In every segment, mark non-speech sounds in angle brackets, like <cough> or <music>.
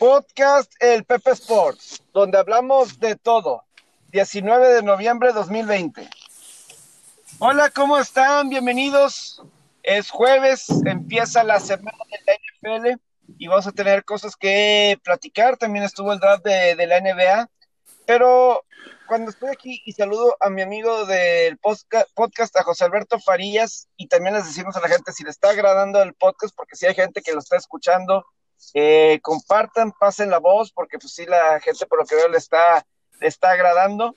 Podcast El Pepe Sports, donde hablamos de todo. 19 de noviembre de 2020. Hola, ¿cómo están? Bienvenidos. Es jueves, empieza la semana de la NFL y vamos a tener cosas que platicar. También estuvo el draft de, la NBA. Pero cuando estoy aquí y saludo a mi amigo del podcast, a José Alberto Farías, y también les decimos a la gente si le está agradando el podcast, porque si hay gente que lo está escuchando, eh, compartan, pasen la voz, porque pues sí, la gente por lo que veo le está, le está agradando.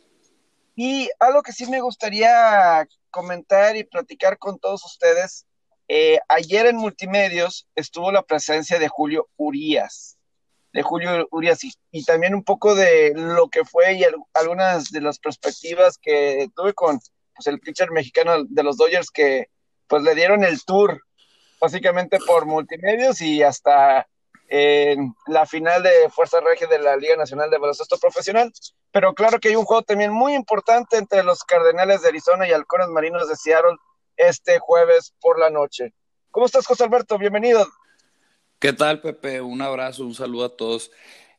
Y algo que sí me gustaría comentar y platicar con todos ustedes, eh, ayer en Multimedios estuvo la presencia de Julio Urías de Julio Urias y, también un poco de lo que fue y algunas de las perspectivas que tuve con pues, el pitcher mexicano de los Dodgers que pues le dieron el tour básicamente por multimedios y hasta en la final de Fuerza Regia de la Liga Nacional de Baloncesto Profesional. Pero claro que hay un juego también muy importante entre los Cardenales de Arizona y Halcones Marinos de Seattle este jueves por la noche. ¿Cómo estás, José Alberto? Bienvenido. ¿Qué tal, Pepe? Un abrazo, un saludo a todos.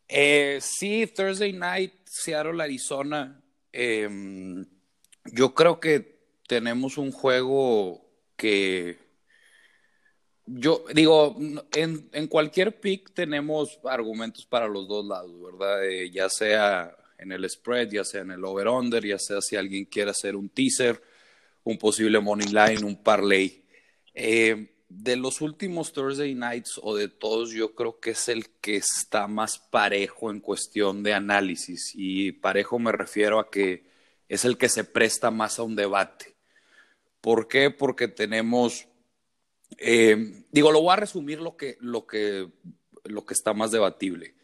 Eh, sí, Thursday Night, Seattle, Arizona. Em, yo creo que tenemos un juego que yo digo, en, en cualquier pick tenemos argumentos para los dos lados, ¿verdad? Eh, ya sea en el spread, ya sea en el over-under, ya sea si alguien quiere hacer un teaser, un posible money line, un parlay. Eh, de los últimos Thursday Nights o de todos, yo creo que es el que está más parejo en cuestión de análisis. Y parejo me refiero a que es el que se presta más a un debate. ¿Por qué? Porque tenemos, eh, digo, lo voy a resumir lo que, lo, que, lo que está más debatible.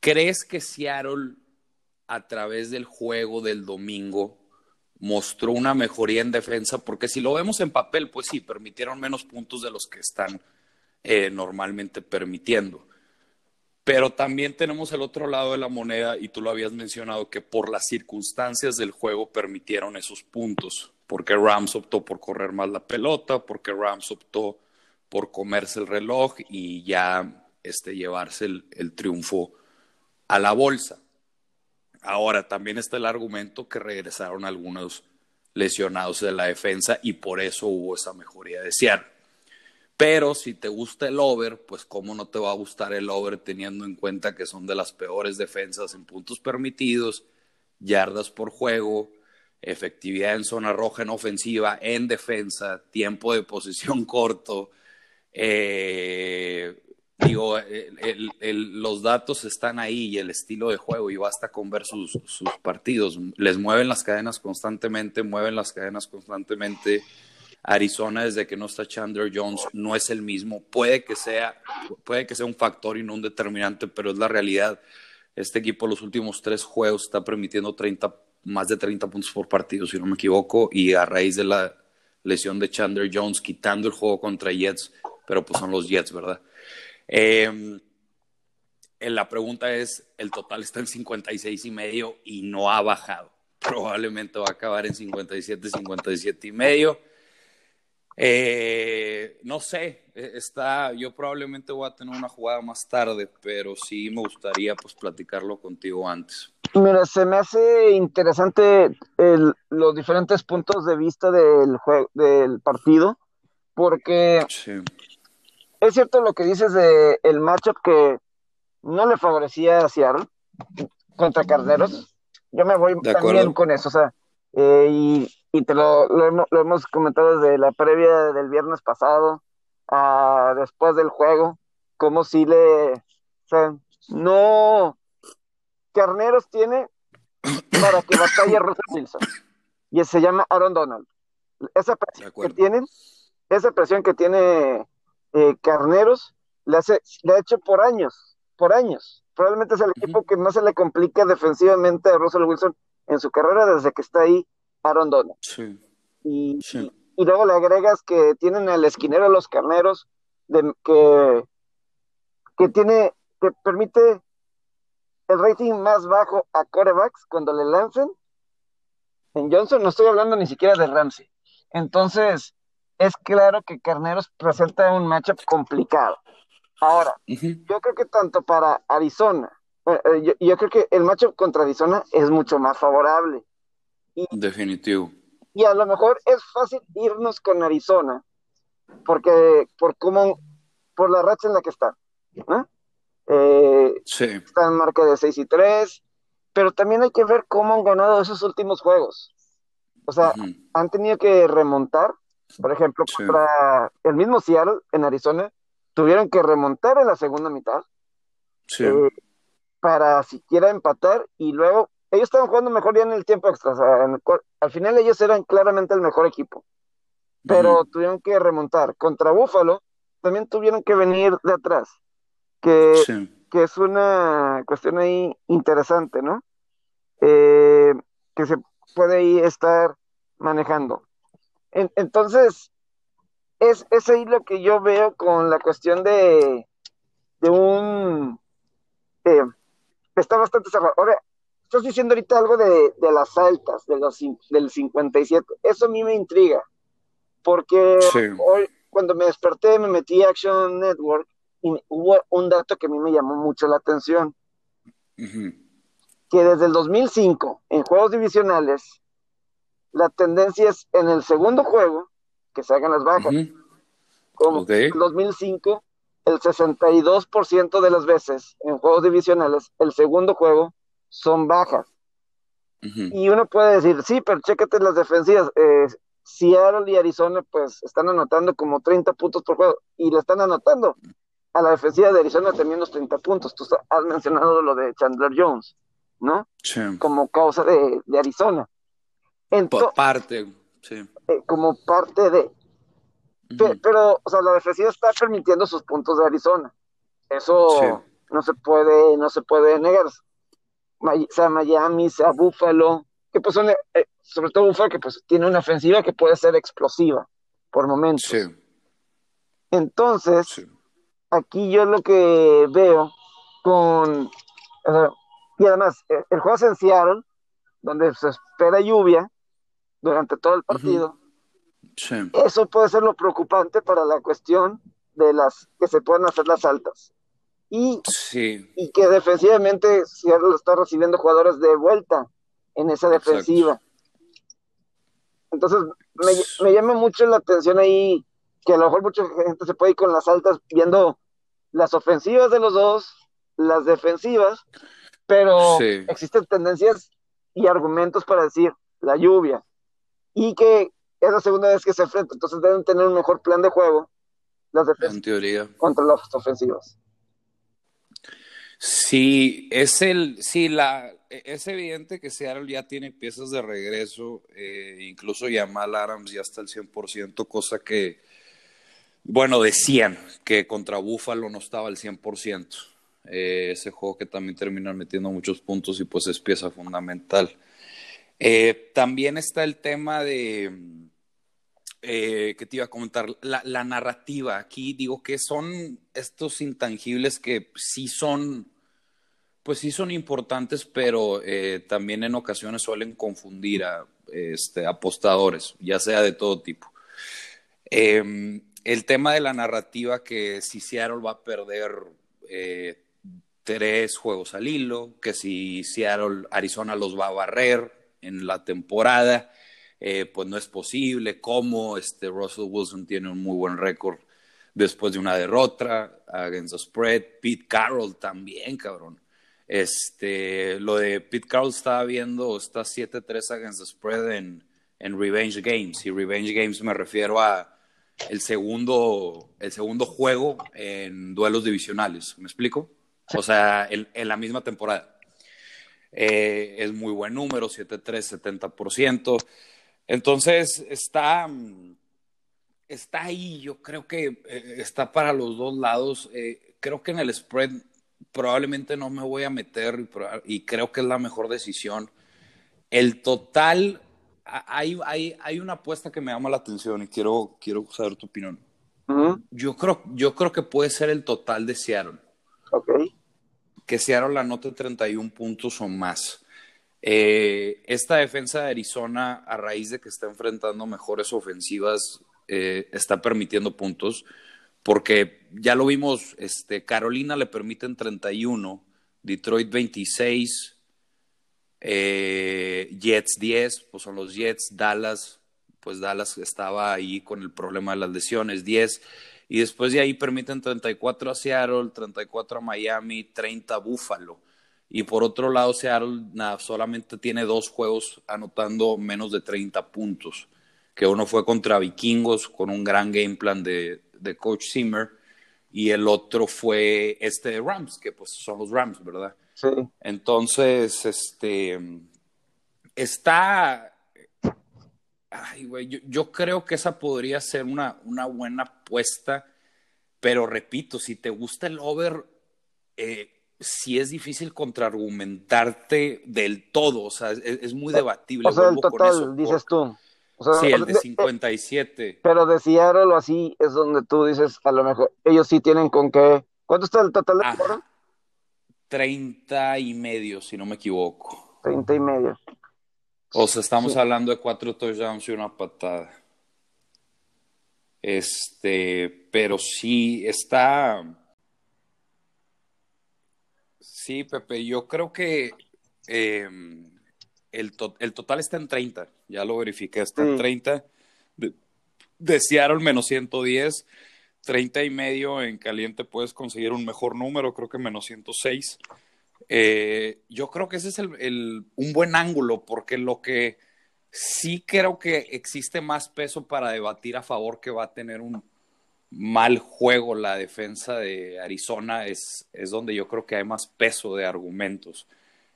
¿Crees que Seattle, a través del juego del domingo, mostró una mejoría en defensa, porque si lo vemos en papel, pues sí, permitieron menos puntos de los que están eh, normalmente permitiendo. Pero también tenemos el otro lado de la moneda, y tú lo habías mencionado, que por las circunstancias del juego permitieron esos puntos, porque Rams optó por correr más la pelota, porque Rams optó por comerse el reloj y ya este, llevarse el triunfo a la bolsa. Ahora, también está el argumento que regresaron algunos lesionados de la defensa y por eso hubo esa mejoría de Seattle. Pero si te gusta el over, pues cómo no te va a gustar el over teniendo en cuenta que son de las peores defensas en puntos permitidos, yardas por juego, efectividad en zona roja en ofensiva, en defensa, tiempo de posición <laughs> corto, eh, digo, los datos están ahí y el estilo de juego y basta con ver sus, partidos. Les mueven las cadenas constantemente, mueven las cadenas constantemente. Arizona, desde que no está Chandler Jones, no es el mismo. Puede que sea, puede que sea un factor y no un determinante, pero es la realidad. Este equipo los últimos tres juegos está permitiendo 30, más de 30 puntos por partido, si no me equivoco, y a raíz de la lesión de Chandler Jones, quitando el juego contra Jets, pero pues son los Jets, ¿verdad? Eh, la pregunta es, el total está en 56 y medio y no ha bajado. Probablemente va a acabar en 57, 57 y medio. Eh, no sé, e, está, yo probablemente voy a tener una jugada más tarde, pero sí me gustaría pues platicarlo contigo antes. Mira, se me hace interesante los diferentes puntos de vista del, del partido, porque es cierto lo que dices de el matchup que no le favorecía a Seattle contra Carneros. Yo me voy también con eso, o sea, eh, y, y, te lo, lo, hemos comentado desde la previa del viernes pasado, a después del juego, como si le, o sea, no, Carneros tiene para que batalle Russell Wilson, y se llama Aaron Donald. Esa presión que tienen, esa presión que tiene eh, Carneros le, hace, le ha hecho por años, por años. Probablemente es el equipo que más se le complica defensivamente a Russell Wilson en su carrera desde que está ahí Aaron Donald. Y, y, luego le agregas que tienen el esquinero de los carneros, de, que, que tiene, que permite el rating más bajo a corebacks cuando le lancen. En Johnson no estoy hablando ni siquiera de Ramsey. Entonces, es claro que Carneros presenta un matchup complicado. Ahora, yo creo que tanto para Arizona, eh, eh, yo, creo que el matchup contra Arizona es mucho más favorable. Definitivo. Y a lo mejor es fácil irnos con Arizona, porque por cómo, por la racha en la que está. ¿no? Eh, sí. Está en marca de 6 y 3, pero también hay que ver cómo han ganado esos últimos juegos. O sea, han tenido que remontar, por ejemplo, contra el mismo Seattle en Arizona, tuvieron que remontar en la segunda mitad eh, para siquiera empatar y luego ellos estaban jugando mejor ya en el tiempo extra. al final ellos eran claramente el mejor equipo, pero tuvieron que remontar. Contra Búfalo también tuvieron que venir de atrás, que, que es una cuestión ahí interesante, ¿no? Eh, que se puede ahí estar manejando. entonces, es, es ahí lo que yo veo con la cuestión de, de un... Eh, está bastante cerrado. Ahora, estás diciendo ahorita algo de, de las altas, de los, del 57. Eso a mí me intriga, porque hoy, cuando me desperté, me metí a Action Network y hubo un dato que a mí me llamó mucho la atención. Que desde el 2005, en juegos divisionales, la tendencia es en el segundo juego que se hagan las bajas. Como en el 2005, el 62% de las veces en juegos divisionales, el segundo juego son bajas. Y uno puede decir, sí, pero chécate las defensivas. Eh, Seattle y Arizona, pues están anotando como 30 puntos por juego y le están anotando a la defensiva de Arizona también los 30 puntos. Tú has mencionado lo de Chandler Jones, ¿no? Como causa de, Arizona. Por parte, sí. Eh, como parte de. Pero, o sea, la defensiva está permitiendo sus puntos de Arizona. Eso no se puede, no se puede negar. Sea Miami, sea Buffalo, que pues son, eh, sobre todo Buffalo, que pues tiene una ofensiva que puede ser explosiva por momentos. Entonces, aquí yo lo que veo con, y además, eh, el juego es en Seattle, donde se espera lluvia durante todo el partido. Eso puede ser lo preocupante para la cuestión de las que se pueden hacer las altas. Y, y que defensivamente Seattle está recibiendo jugadores de vuelta en esa defensiva. Entonces, me, me, llama mucho la atención ahí que a lo mejor mucha gente se puede ir con las altas viendo las ofensivas de los dos, las defensivas, pero existen tendencias y argumentos para decir la lluvia y que es la segunda vez que se enfrentan, entonces deben tener un mejor plan de juego las defensas contra las ofensivas. Sí, es el, sí, la, es evidente que Seattle ya tiene piezas de regreso, eh, incluso Yamal Adams ya está al 100%, cosa que, bueno, decían que contra Buffalo no estaba al 100%. Eh, ese juego que también terminan metiendo muchos puntos y pues es pieza fundamental. Eh, también está el tema de, eh, que te iba a comentar, la, narrativa. Aquí digo que son estos intangibles que sí son, pues sí son importantes, pero eh, también en ocasiones suelen confundir a este, apostadores, ya sea de todo tipo. Em, el tema de la narrativa que si Seattle va a perder eh, tres juegos al hilo, que si Seattle, Arizona los va a barrer en la temporada, eh, pues no es posible, cómo este Russell Wilson tiene un muy buen récord después de una derrota against the spread, Pete Carroll también, cabrón. Este, lo de Pete Carroll estaba viendo, está 7-3 against the spread en, en Revenge Games, y Revenge Games me refiero a el segundo, el segundo juego en duelos divisionales, ¿me explico? O sea, en, en la misma temporada. Eh, es muy buen número, 7-3, 70%. Entonces, está, está ahí, yo creo que eh, está para los dos lados. Eh, creo que en el spread probablemente no me voy a meter y creo que es la mejor decisión. El total, hay, hay, hay una apuesta que me llama la atención y quiero, quiero saber tu opinión. yo, creo, yo creo que puede ser el total de Seattle. Ok. Que Seattle anote 31 puntos o más. Eh, esta defensa de Arizona, a raíz de que está enfrentando mejores ofensivas, eh, está permitiendo puntos. porque ya lo vimos, este, Carolina le permiten 31, Detroit 26, eh, Jets 10, pues son los Jets, Dallas, pues Dallas estaba ahí con el problema de las lesiones, 10, y después de ahí permiten 34 a Seattle, 34 a Miami, 30 a Buffalo. Y por otro lado, Seattle solamente tiene dos juegos anotando menos de 30 puntos, que uno fue contra Vikingos con un gran game plan de, de Coach Zimmer y el otro fue este de Rams, que pues son los Rams, ¿verdad? Sí. Entonces, este, está, ay, güey, yo, yo, creo que esa podría ser una, una buena apuesta, pero repito, si te gusta el over, eh, sí es difícil contraargumentarte del todo, o sea, es, es muy debatible. O sea, el total, dices tú. O sea, sí, el de 57. Pero de Seattle o así es donde tú dices, a lo mejor, ellos sí tienen con qué. ¿Cuánto está el total de ah, 30 y medio, si no me equivoco. 30 y medio. O sea, estamos sí. hablando de cuatro touchdowns y una patada. Este, pero sí está. Sí, Pepe, yo creo que eh, el, to el, total está en 30, ya lo verifiqué, está en 30. De, de Seattle menos 110, 30 y medio en caliente puedes conseguir un mejor número, creo que menos 106. Eh, yo creo que ese es el, el, un buen ángulo, porque lo que sí creo que existe más peso para debatir a favor que va a tener un mal juego la defensa de Arizona es, es donde yo creo que hay más peso de argumentos.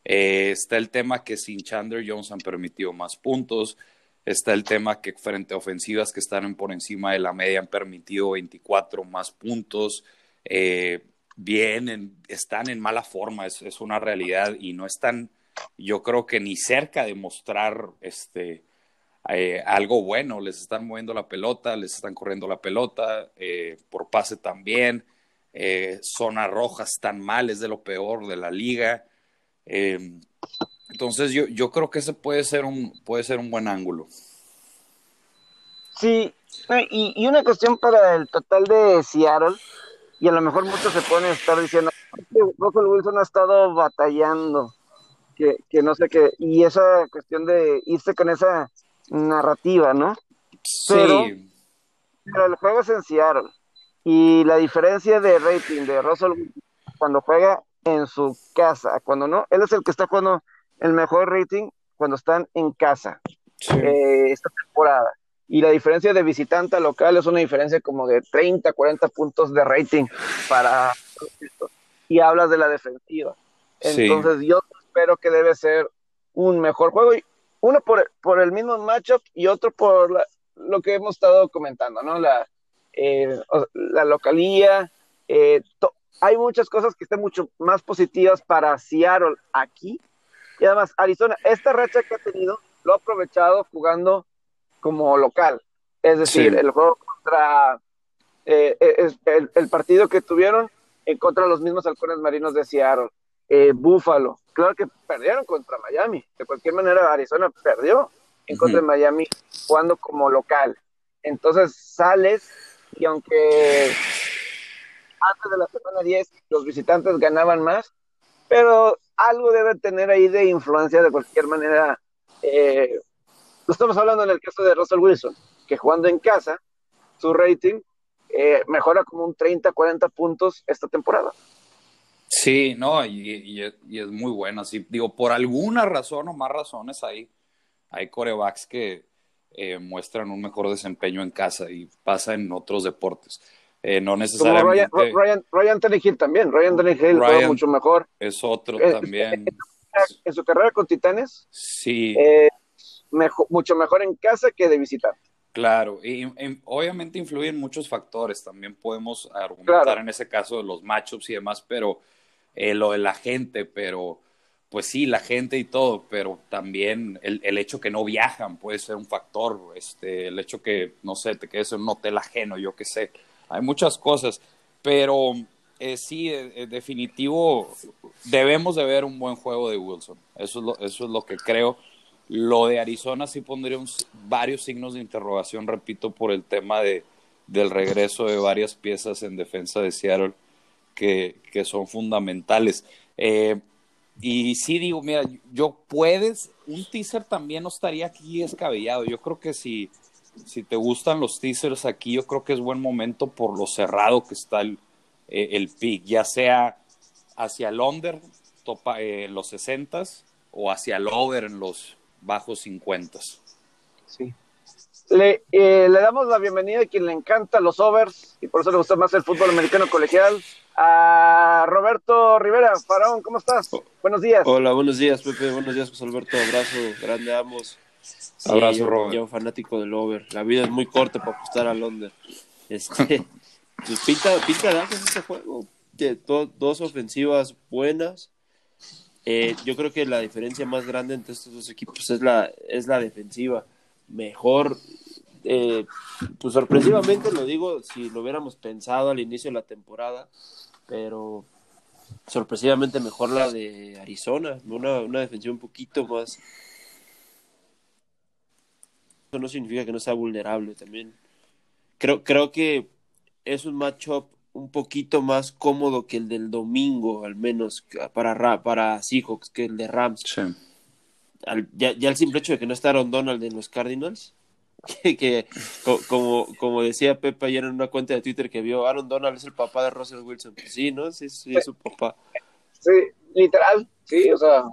Eh, está el tema que sin Chandler Jones han permitido más puntos. Está el tema que frente a ofensivas que están por encima de la media han permitido 24 más puntos. Eh, vienen, están en mala forma, es, es, una realidad y no están, yo creo que ni cerca de mostrar este, eh, algo bueno. Les están moviendo la pelota, les están corriendo la pelota, eh, por pase también. Eh, zona roja están mal, es de lo peor de la liga. Eh, entonces yo, yo creo que ese puede ser un, puede ser un buen ángulo. Sí, y, y, una cuestión para el total de Seattle, y a lo mejor muchos se pueden estar diciendo, Russell Wilson ha estado batallando, que, que no sé qué, y esa cuestión de irse con esa narrativa, ¿no? Sí. Pero, pero el juego es en Seattle, y la diferencia de rating de Russell cuando juega en su casa, cuando no, él es el que está jugando el mejor rating cuando están en casa sí. eh, esta temporada. Y la diferencia de visitante a local es una diferencia como de 30, 40 puntos de rating para y hablas de la defensiva. Entonces sí. yo espero que debe ser un mejor juego, uno por, por el mismo matchup y otro por la, lo que hemos estado comentando, ¿no? La, eh, la localía, eh, hay muchas cosas que están mucho más positivas para Seattle aquí. Y además, Arizona, esta racha que ha tenido, lo ha aprovechado jugando como local. Es decir, sí. el juego contra eh, el, el, partido que tuvieron en contra de los mismos halcones marinos de Seattle. Eh, Buffalo, claro que perdieron contra Miami. De cualquier manera, Arizona perdió en contra uh -huh. de Miami jugando como local. Entonces sales y aunque antes de la semana 10 los visitantes ganaban más, pero algo debe tener ahí de influencia de cualquier manera. Eh, lo estamos hablando en el caso de Russell Wilson, que jugando en casa, su rating eh, mejora como un 30, 40 puntos esta temporada. Sí, no, y, y, y es muy buena. Sí, digo, por alguna razón o más razones hay, hay corebacks que eh, muestran un mejor desempeño en casa y pasa en otros deportes. Eh, no necesariamente. Como Ryan, Ryan, Ryan Tannehill también. Ryan Tannehill juega mucho mejor. Es otro eh, también. En su carrera con Titanes. Sí. Eh, mejor, mucho mejor en casa que de visitar. Claro, y, y, obviamente influyen muchos factores. También podemos argumentar claro. en ese caso de los matchups y demás, pero eh, lo de la gente, pero pues sí, la gente y todo, pero también el, el, hecho que no viajan puede ser un factor. Este, el hecho que, no sé, te quedes en un hotel ajeno, yo qué sé hay muchas cosas, pero eh, sí, eh, definitivo, debemos de ver un buen juego de Wilson. Eso es lo, eso es lo que creo. Lo de Arizona sí pondría varios signos de interrogación, repito, por el tema de, del regreso de varias piezas en defensa de Seattle que, son fundamentales. Eh, y sí digo, mira, yo puedes, un teaser también no estaría aquí escabellado. Yo creo que si, si te gustan los teasers aquí, yo creo que es buen momento por lo cerrado que está el, eh, el pick, ya sea hacia el under, topa, eh, los 60 o hacia el over en los bajos 50. Sí. Le, le, damos la bienvenida a quien le encanta los overs y por eso le gusta más el fútbol americano colegial, a Roberto Rivera. Faraón, ¿cómo estás? buenos días. Hola, buenos días, Pepe. Buenos días, José Alberto. Abrazo grande a ambos. Abrazo, yo, Robert. Yo fanático del over. La vida es muy corta para apostar al under. Este, <laughs> pues pinta, pinta de este juego. dos ofensivas buenas. Eh, yo creo que la diferencia más grande entre estos dos equipos es la, es la defensiva. Mejor, eh, pues sorpresivamente lo digo, si lo hubiéramos pensado al inicio de la temporada, pero sorpresivamente mejor la de Arizona, una, una defensiva un poquito más. Eso no significa que no sea vulnerable también. Creo, creo que es un matchup un poquito más cómodo que el del domingo, al menos para, para Seahawks, que el de Rams. ya, ya, el simple hecho de que no está Aaron Donald en los Cardinals, que, como, como decía Pepe ayer en una cuenta de Twitter que vio, Aaron Donald es el papá de Russell Wilson. Pues sí, ¿no? Sí, sí, es su papá. Sí, literal, sí, o sea,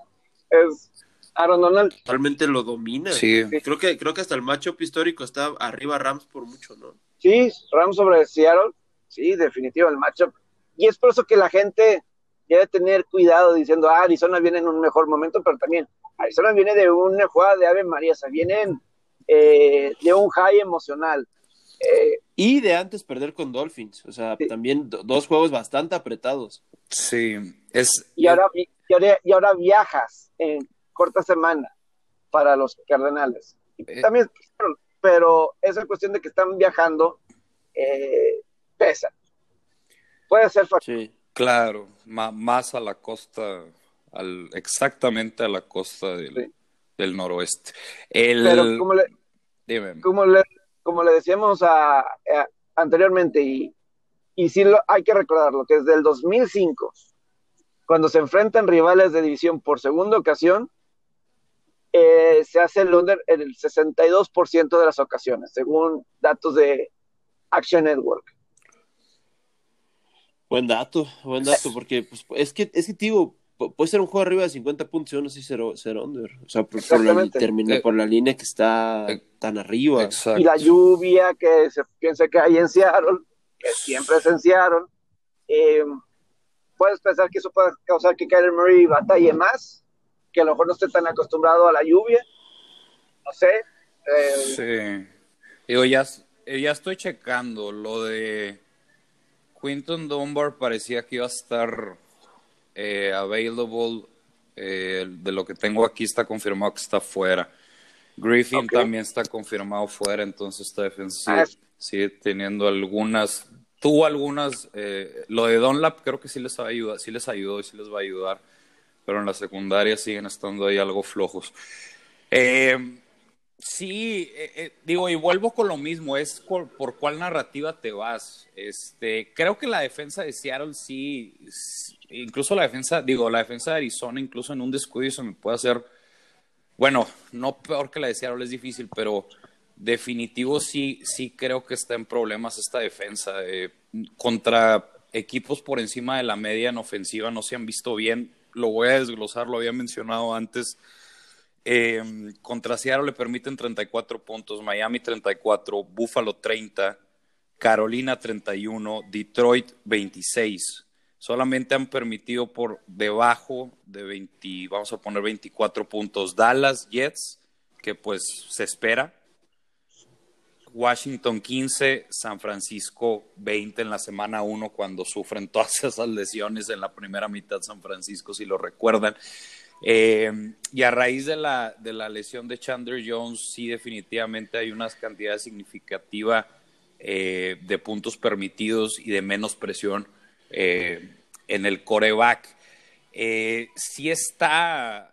es Aaron Donald. Totalmente lo domina. Sí. Creo que, creo que hasta el matchup histórico está arriba Rams por mucho, ¿no? Sí, Rams sobre Seattle Sí, definitivo, el matchup. Y es por eso que la gente debe tener cuidado diciendo, ah, Arizona viene en un mejor momento, pero también Arizona viene de una jugada de Ave María, o sea, vienen eh, de un high emocional. Eh, y de antes perder con Dolphins, o sea, también dos juegos bastante apretados. Sí, es... Y ahora, y ahora, y ahora viajas en corta semana para los Cardenales. Eh, también, pero es cuestión de que están viajando eh, pesa. Puede ser fácil. Claro, más a la costa, al, exactamente a la costa del, del noroeste. Pero como le, como le, como le decíamos a, anteriormente, y, y sí lo, hay que recordarlo, que desde el 2005, cuando se enfrentan rivales de división por segunda ocasión, eh, se hace el under en el 62% de las ocasiones, según datos de Action Network. Buen dato, buen dato, porque pues, es que, es que, tío, puede ser un juego arriba de 50 puntos y uno sí ser, ser under. O sea, por, la, termina, por la línea que está eh, tan arriba. Y la lluvia que se piensa que hay en Seattle, que siempre es en Seattle. Eh, puedes pensar que eso puede causar que Kyler Murray batalle más, que a lo mejor no esté tan acostumbrado a la lluvia. No sé. Eh, sí. Digo, ya, ya estoy checando lo de Quinton Dunbar parecía que iba a estar eh, available. Eh, de lo que tengo aquí está confirmado que está fuera. Griffin también está confirmado fuera, entonces esta defensa sigue, ah, teniendo algunas, tuvo algunas, eh, lo de Dunlap creo que sí les ayuda, sí les ayudó y sí les va a ayudar, pero en la secundaria siguen estando ahí algo flojos. Eh, Sí, eh, eh, digo, y vuelvo con lo mismo, es por, cuál narrativa te vas. Este, creo que la defensa de Seattle sí, incluso la defensa, digo, la defensa de Arizona, incluso en un descuido se me puede hacer, bueno, no peor que la de Seattle, es difícil, pero definitivo sí, sí creo que está en problemas esta defensa. Eh, contra equipos por encima de la media en ofensiva no se han visto bien. Lo voy a desglosar, lo había mencionado antes eh, contra Seattle le permiten 34 puntos, Miami 34, Buffalo 30, Carolina 31, Detroit 26. Solamente han permitido por debajo de 20, vamos a poner 24 puntos, Dallas Jets, que pues se espera. Washington 15, San Francisco 20 en la semana 1 cuando sufren todas esas lesiones en la primera mitad San Francisco, si lo recuerdan. Eh, y a raíz de la, de la lesión de Chandler Jones, sí definitivamente hay una cantidad significativa eh, de puntos permitidos y de menos presión eh, en el coreback. sí está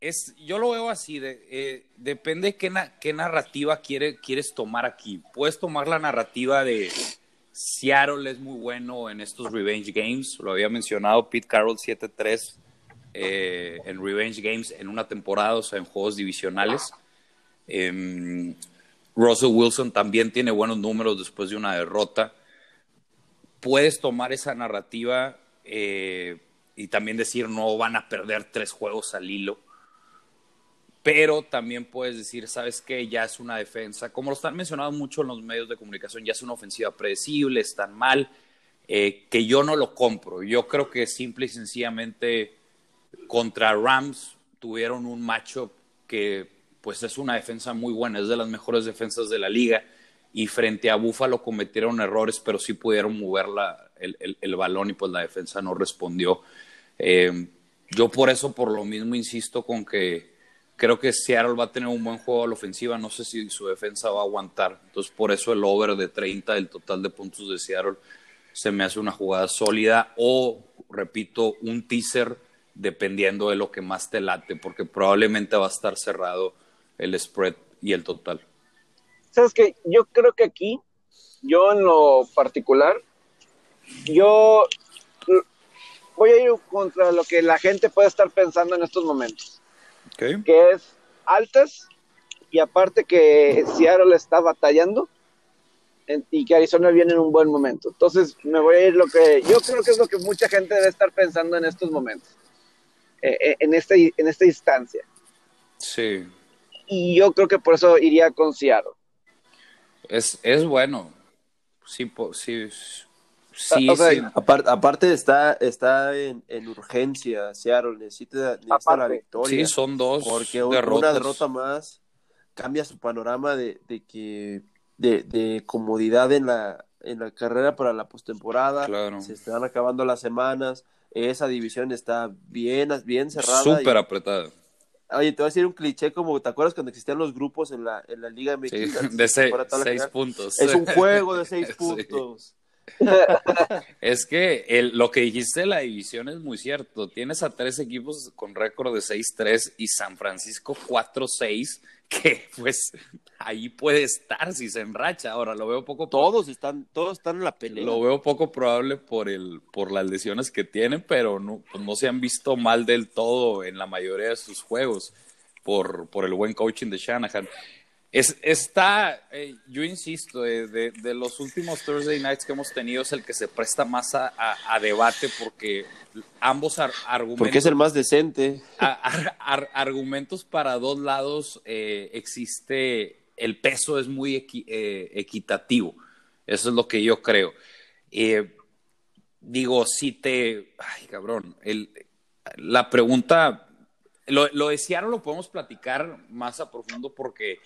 es, yo lo veo así, de, depende qué, qué narrativa quiere, quieres tomar aquí. Puedes tomar la narrativa de Seattle es muy bueno en estos Revenge Games, lo había mencionado Pete Carroll 7-3 eh, en Revenge Games en una temporada, o sea, en juegos divisionales. Em, Russell Wilson también tiene buenos números después de una derrota. Puedes tomar esa narrativa eh, y también decir no van a perder tres juegos al hilo pero también puedes decir, ¿sabes qué? Ya es una defensa, como lo están mencionando mucho en los medios de comunicación, ya es una ofensiva predecible, están mal, eh, que yo no lo compro. Yo creo que simple y sencillamente contra Rams tuvieron un macho que pues es una defensa muy buena, es de las mejores defensas de la liga y frente a Buffalo cometieron errores, pero sí pudieron mover el, balón y pues la defensa no respondió. Eh, yo por eso, por lo mismo, insisto con que Creo que Seattle va a tener un buen juego a la ofensiva. No sé si su defensa va a aguantar. Entonces, por eso el over de 30, el total de puntos de Seattle, se me hace una jugada sólida. O, repito, un teaser dependiendo de lo que más te late, porque probablemente va a estar cerrado el spread y el total. Sabes que yo creo que aquí, yo en lo particular, yo voy a ir contra lo que la gente puede estar pensando en estos momentos que es altas y aparte que Seattle está batallando y que Arizona viene en un buen momento. Entonces me voy a ir lo que yo creo que es lo que mucha gente debe estar pensando en estos momentos, eh, eh, en, este, en esta instancia. Sí. Y yo creo que por eso iría con Seattle. Es, es bueno. Sí, sí, Sí, Aparte, está, está en, urgencia, Seattle necesita, la victoria. Sí, son dos Porque una derrota más cambia su panorama de, que de, comodidad en la, en la carrera para la postemporada. Se están acabando las semanas. Esa división está bien, bien cerrada. Súper apretada. Oye, te voy a decir un cliché como, ¿te acuerdas cuando existían los grupos en la, en la Liga Mexicana? <laughs> de seis, puntos. Es un juego de <laughs> seis puntos. es que lo que dijiste de la división es muy cierto. Tienes a tres equipos con récord de 6-3 y San Francisco 4-6, que pues ahí puede estar si se enracha. Ahora lo veo poco. Todos están, todos están en la pelea. Lo veo poco probable por el, por las lesiones que tienen, pero no, pues, no se han visto mal del todo en la mayoría de sus juegos por, por el buen coaching de Shanahan. Es, está, eh, yo insisto, eh, de, los últimos Thursday Nights que hemos tenido es el que se presta más a, debate porque ambos argumentos... Porque es el más decente. argumentos para dos lados eh, existe, el peso es muy equitativo. Eso es lo que yo creo. digo, si te... Ay, cabrón. El, la pregunta... Lo, lo de Seattle lo podemos platicar más a profundo porque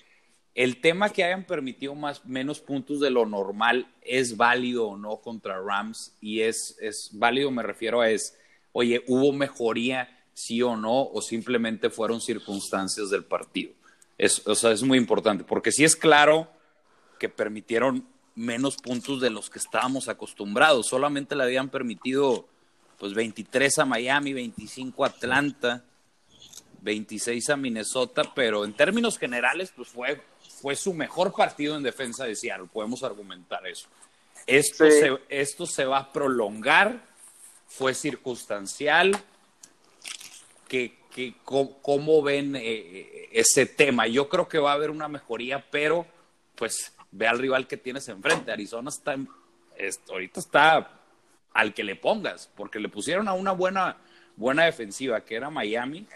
el tema que hayan permitido más, menos puntos de lo normal es válido o no contra Rams y es, es válido, me refiero a es, oye, ¿hubo mejoría sí o no o simplemente fueron circunstancias del partido? Es, o sea, es muy importante porque si es claro que permitieron menos puntos de los que estábamos acostumbrados, solamente le habían permitido pues 23 a Miami, 25 a Atlanta, 26 a Minnesota, pero en términos generales pues fue fue su mejor partido en defensa de Seattle, podemos argumentar eso. Esto, se, esto se va a prolongar, fue circunstancial. Que, ¿Cómo ven eh, eh, ese tema? Yo creo que va a haber una mejoría, pero pues ve al rival que tienes enfrente. Arizona está, ahorita está al que le pongas, porque le pusieron a una buena, buena defensiva, que era Miami,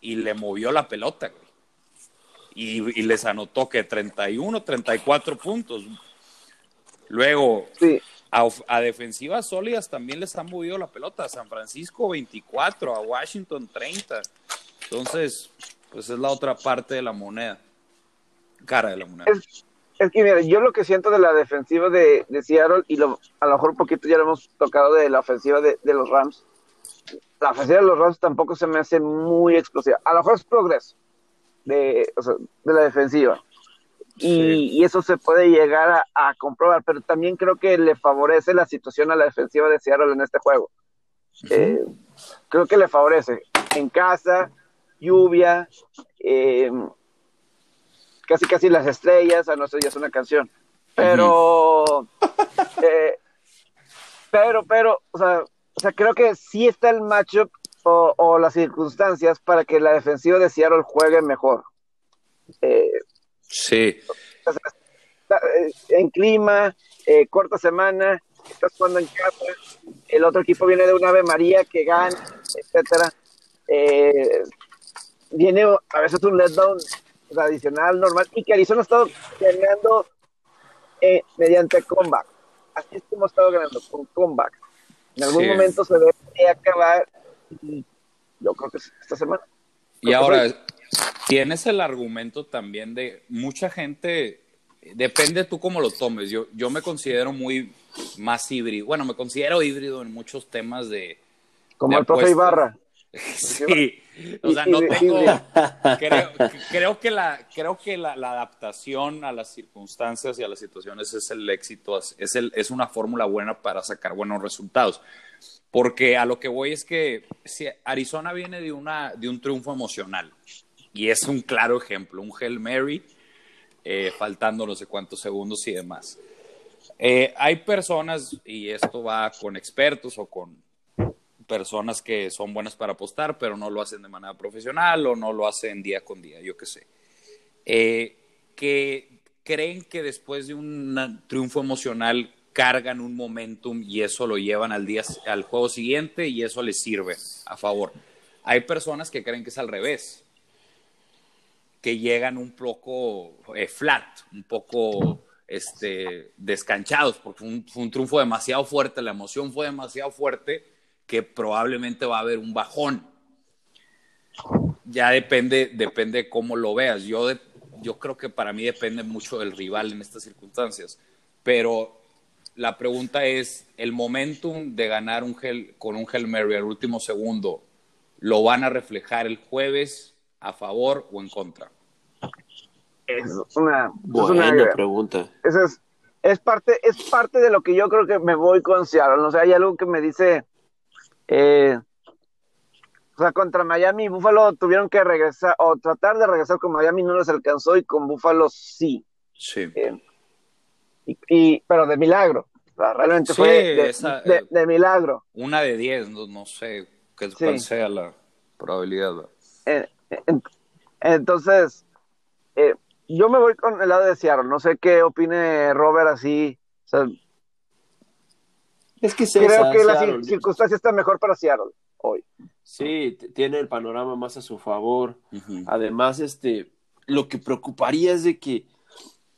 y le movió la pelota y, les anotó que 31, 34 puntos. Luego, a, defensivas sólidas también les han movido la pelota. A San Francisco 24, a Washington 30. Entonces, pues es la otra parte de la moneda. Cara de la moneda. Es, que, mira, yo lo que siento de la defensiva de, Seattle, y lo, a lo mejor un poquito ya lo hemos tocado de la ofensiva de, de los Rams. La ofensiva de los Rams tampoco se me hace muy explosiva. A lo mejor es progreso de, de la defensiva. Y, eso se puede llegar a, comprobar, pero también creo que le favorece la situación a la defensiva de Seattle en este juego. Eh, creo que le favorece. En casa, lluvia, eh, casi casi las estrellas, a no ser ya es una canción. Pero, eh, pero, pero, o sea, o sea, creo que sí está el matchup o, o las circunstancias para que la defensiva de Seattle juegue mejor. Eh, sí. Eh, en clima, eh, corta semana, estás jugando en casa, el otro equipo viene de una Ave María que gana, etcétera. Eh, viene a veces un letdown tradicional, normal, y que Arizona ha estado ganando eh, mediante comeback. Así es como ha estado ganando, con comeback. En algún Sí. momento se debe acabar, y yo creo que es esta semana. Y ahora, tienes el argumento también de mucha gente, depende tú cómo lo tomes. Yo, yo me considero muy más híbrido. Bueno, me considero híbrido en muchos temas de. Como de el profe. Ibarra. <laughs> Sí, o sea, no tengo. Creo, creo que, la, creo que la, la adaptación a las circunstancias y a las situaciones es el éxito, es el, es una fórmula buena para sacar buenos resultados. Porque a lo que voy es que si Arizona viene de, una, de un triunfo emocional y es un claro ejemplo, un Hail Mary, eh, faltando no sé cuántos segundos y demás. Eh, hay personas, y esto va con expertos o con personas que son buenas para apostar, pero no lo hacen de manera profesional o no lo hacen día con día, yo qué sé. Eh, que creen que después de un triunfo emocional cargan un momentum y eso lo llevan al, día, al juego siguiente y eso les sirve a favor. Hay personas que creen que es al revés, que llegan un poco eh, flat, un poco este, descanchados, porque fue un, un triunfo demasiado fuerte, la emoción fue demasiado fuerte que probablemente va a haber un bajón. Ya depende, depende cómo lo veas. Yo, yo creo que para mí depende mucho del rival en estas circunstancias. Pero la pregunta es, ¿el momentum de ganar un gel, con un Hail Mary al último segundo lo van a reflejar el jueves a favor o en contra? Es una, es Buena una- pregunta. Esa es, es parte, es parte de lo que yo creo que me voy con Seattle. O sea, hay algo que me dice, eh, o sea, contra Miami y Buffalo tuvieron que regresar, o tratar de regresar con Miami no les alcanzó y con Buffalo sí. Sí. Eh, y, y- pero de milagro. O sea, realmente Sí, fue de, esa- de- de milagro. Una de diez, no, no sé qué, Sí. cuál sea la probabilidad. Eh, en- entonces, eh, yo me voy con el lado de Seattle. No sé qué opine Robert así. O sea, Es que creo esa, que la Seattle. cir- circunstancia está mejor para Seattle hoy. Sí, tiene el panorama más a su favor. Además, este, lo que preocuparía es de que,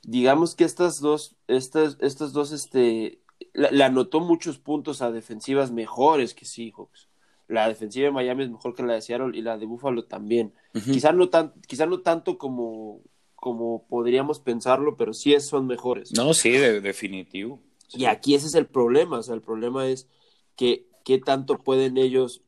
digamos que estas dos, estas, estas dos, este, le, le anotó muchos puntos a defensivas mejores que Seahawks. La defensiva de Miami es mejor que la de Seattle y la de Buffalo también. Quizás no tan, quizás no tanto como, como podríamos pensarlo, pero sí es- son mejores. No, sí, de- definitivo. Sí. Y aquí ese es el problema, o sea, el problema es que qué tanto pueden ellos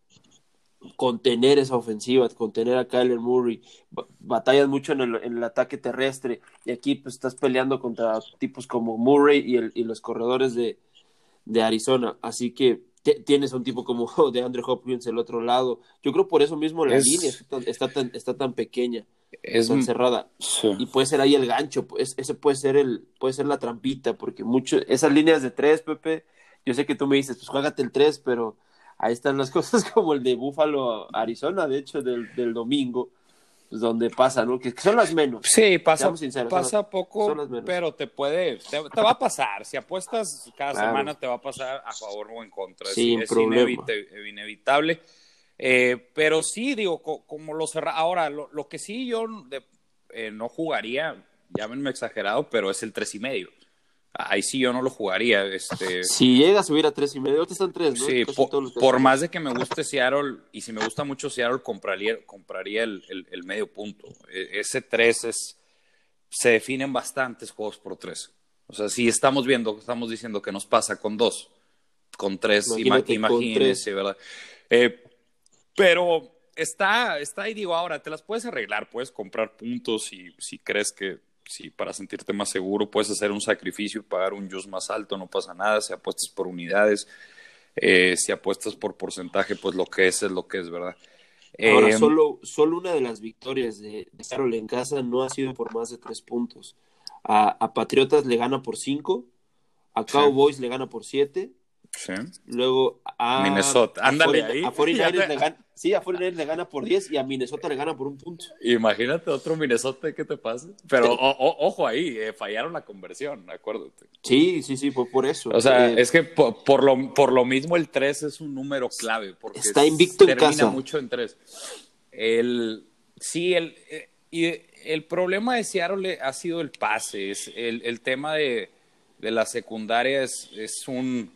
contener esa ofensiva, contener a Kyler Murray, Ba- batallas mucho en el, en el ataque terrestre. Y aquí pues estás peleando contra tipos como Murray y, el- y los corredores de, de Arizona, así que tienes a un tipo como <laughs> de Andre Hopkins el otro lado, yo creo por eso mismo la Es- línea está tan, está tan, pequeña, Es tan cerrada. sí. y puede ser ahí el gancho, pues ese puede ser el, puede ser la trampita, porque mucho, esas líneas de tres, Pepe, yo sé que tú me dices, pues juégate el tres, pero ahí están las <laughs> cosas como el de Búfalo, Arizona, de hecho, del, del domingo, pues donde pasa, ¿no? Que, que son las menos. Sí, pasa, sinceros, pasa las- poco, pero te puede, te, te va a pasar. Si apuestas cada Claro. semana, te va a pasar a favor o en contra. Es- Sin es, inevita- inevitable. Eh, pero sí, digo, co- como lo cerra. Ahora, lo, lo que sí yo de- eh, no jugaría, llámenme exagerado, pero es el tres y medio. Ahí sí yo no lo jugaría. Este, Si llega a subir a tres y medio, ahorita están tres, ¿no? Sí, po- por, más de que me guste Seattle, y si me gusta mucho Seattle, compraría, compraría el, el- el medio punto. E- ese 3 es, se definen bastantes juegos por 3. O sea, si estamos viendo, estamos diciendo que nos pasa con dos, con tres, ima- Imagínate imagínense, ¿verdad? Eh, pero está, está ahí, digo, ahora te las puedes arreglar, puedes comprar puntos si, si crees que, si para sentirte más seguro, puedes hacer un sacrificio y pagar un juice más alto, no pasa nada, si apuestas por unidades, eh, si apuestas por porcentaje, pues lo que es es lo que es, ¿verdad? Ahora, Eh, solo, solo una de las victorias de, de Seattle en casa no ha sido por más de tres puntos. A, a Patriotas le gana por cinco, a Sí. Cowboys le gana por siete, sí. luego a Minnesota. Ándale, 40 ahí. a 49ers <laughs> Ya te- le gana, sí, a 49ers le gana por 10 y a Minnesota le gana por un punto. Imagínate otro Minnesota que te pase. Pero o- o- ojo ahí, eh, fallaron la conversión, acuérdate. Sí, sí, sí, fue por eso. O sea, Eh, es que por, por lo, por lo mismo el 3 es un número clave. Porque Está invicto en termina casa. mucho en 3. El, sí, el, eh, y el problema de Seattle ha sido el pase. Es el, el tema de, de la secundaria es, es un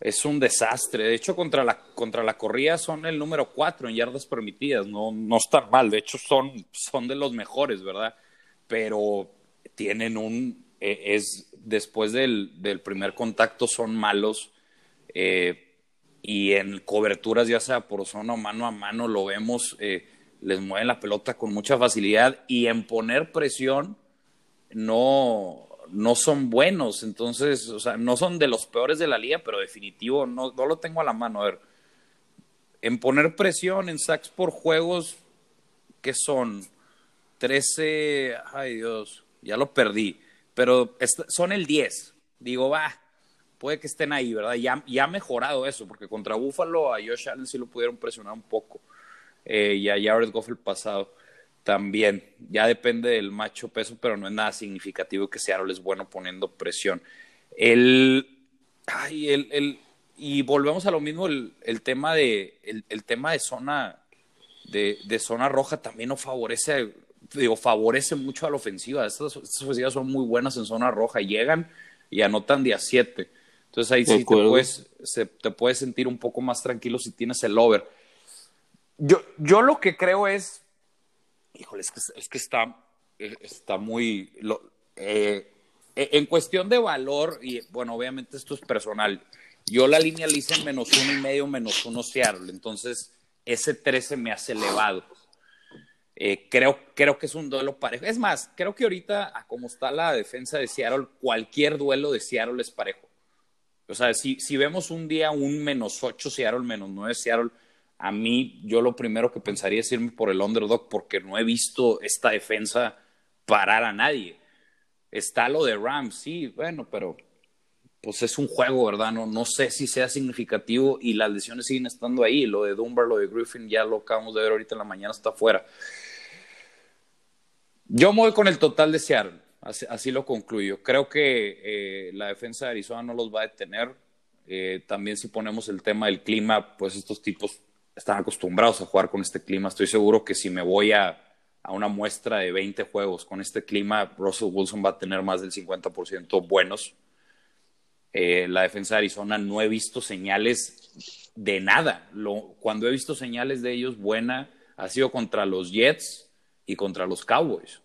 es un desastre. De hecho, contra la, contra la corrida son el número 4 en yardas permitidas. No, no están mal. De hecho, son, son de los mejores, ¿verdad? Pero tienen un. eh, es Después del, del primer contacto son malos. eh, y en coberturas, ya sea por zona o mano a mano, lo vemos. eh, les mueven la pelota con mucha facilidad. Y en poner presión, no, no son buenos. Entonces, o sea, no son de los peores de la liga, pero definitivo, no, no lo tengo a la mano. A ver, en poner presión en sacks por juegos, que son 13, ay Dios, ya lo perdí, pero son el 10. Digo, va, puede que estén ahí, ¿verdad? Ya, ya ha mejorado eso, porque contra Buffalo a Josh Allen sí lo pudieron presionar un poco. Eh, y a Jared Goff el pasado también. Ya depende del macho peso, pero no es nada significativo que Seattle es bueno poniendo presión. El, ay, el, el, y volvemos a lo mismo, el, el tema de el, el tema de zona de, de zona roja también no favorece, digo, favorece mucho a la ofensiva. Estas, estas ofensivas son muy buenas en zona roja, llegan y anotan día 7. Entonces ahí sí te puedes, se- te puedes sentir un poco más tranquilo si tienes el over. Yo, yo lo que creo es, híjole, es que, es que está, eh, está muy... eh, eh, en cuestión de valor, y bueno, obviamente esto es personal, yo la línea la hice en menos uno y medio, menos uno Seattle, entonces ese 13 me hace elevado. Creo, creo que es un duelo parejo. Es más, creo que ahorita, a como está la defensa de Seattle, cualquier duelo de Seattle es parejo. O sea, si, si vemos un día un menos 8 Seattle, menos 9 Seattle, a mí yo lo primero que pensaría es irme por el underdog porque no he visto esta defensa parar a nadie. Está lo de Rams, sí, bueno, pero pues es un juego, ¿verdad? No, no sé si sea significativo y las lesiones siguen estando ahí. Lo de Dunbar, lo de Griffin, ya lo acabamos de ver ahorita en la mañana, está fuera. Yo me voy con el total de así lo concluyo. Creo que eh, la defensa de Arizona no los va a detener. Eh, también si ponemos el tema del clima, pues estos tipos están acostumbrados a jugar con este clima. Estoy seguro que si me voy a, a una muestra de 20 juegos con este clima, Russell Wilson va a tener más del 50% buenos. Eh, la defensa de Arizona no he visto señales de nada. Lo, cuando he visto señales de ellos buena, ha sido contra los Jets y contra los Cowboys.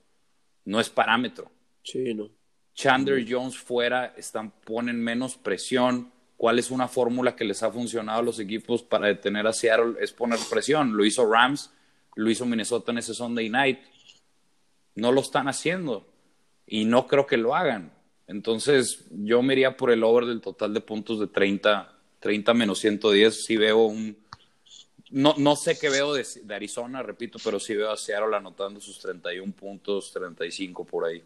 No es parámetro. Sí, no. Chandler Jones fuera, están, ponen menos presión. ¿Cuál es una fórmula que les ha funcionado a los equipos para detener a Seattle? Es poner presión. Lo hizo Rams, lo hizo Minnesota en ese Sunday night. No lo están haciendo y no creo que lo hagan. Entonces, yo me iría por el over del total de puntos de 30, 30 menos 110. Si veo un. No, no sé qué veo de, de Arizona, repito, pero sí veo a Seattle anotando sus 31 puntos, 35 por ahí.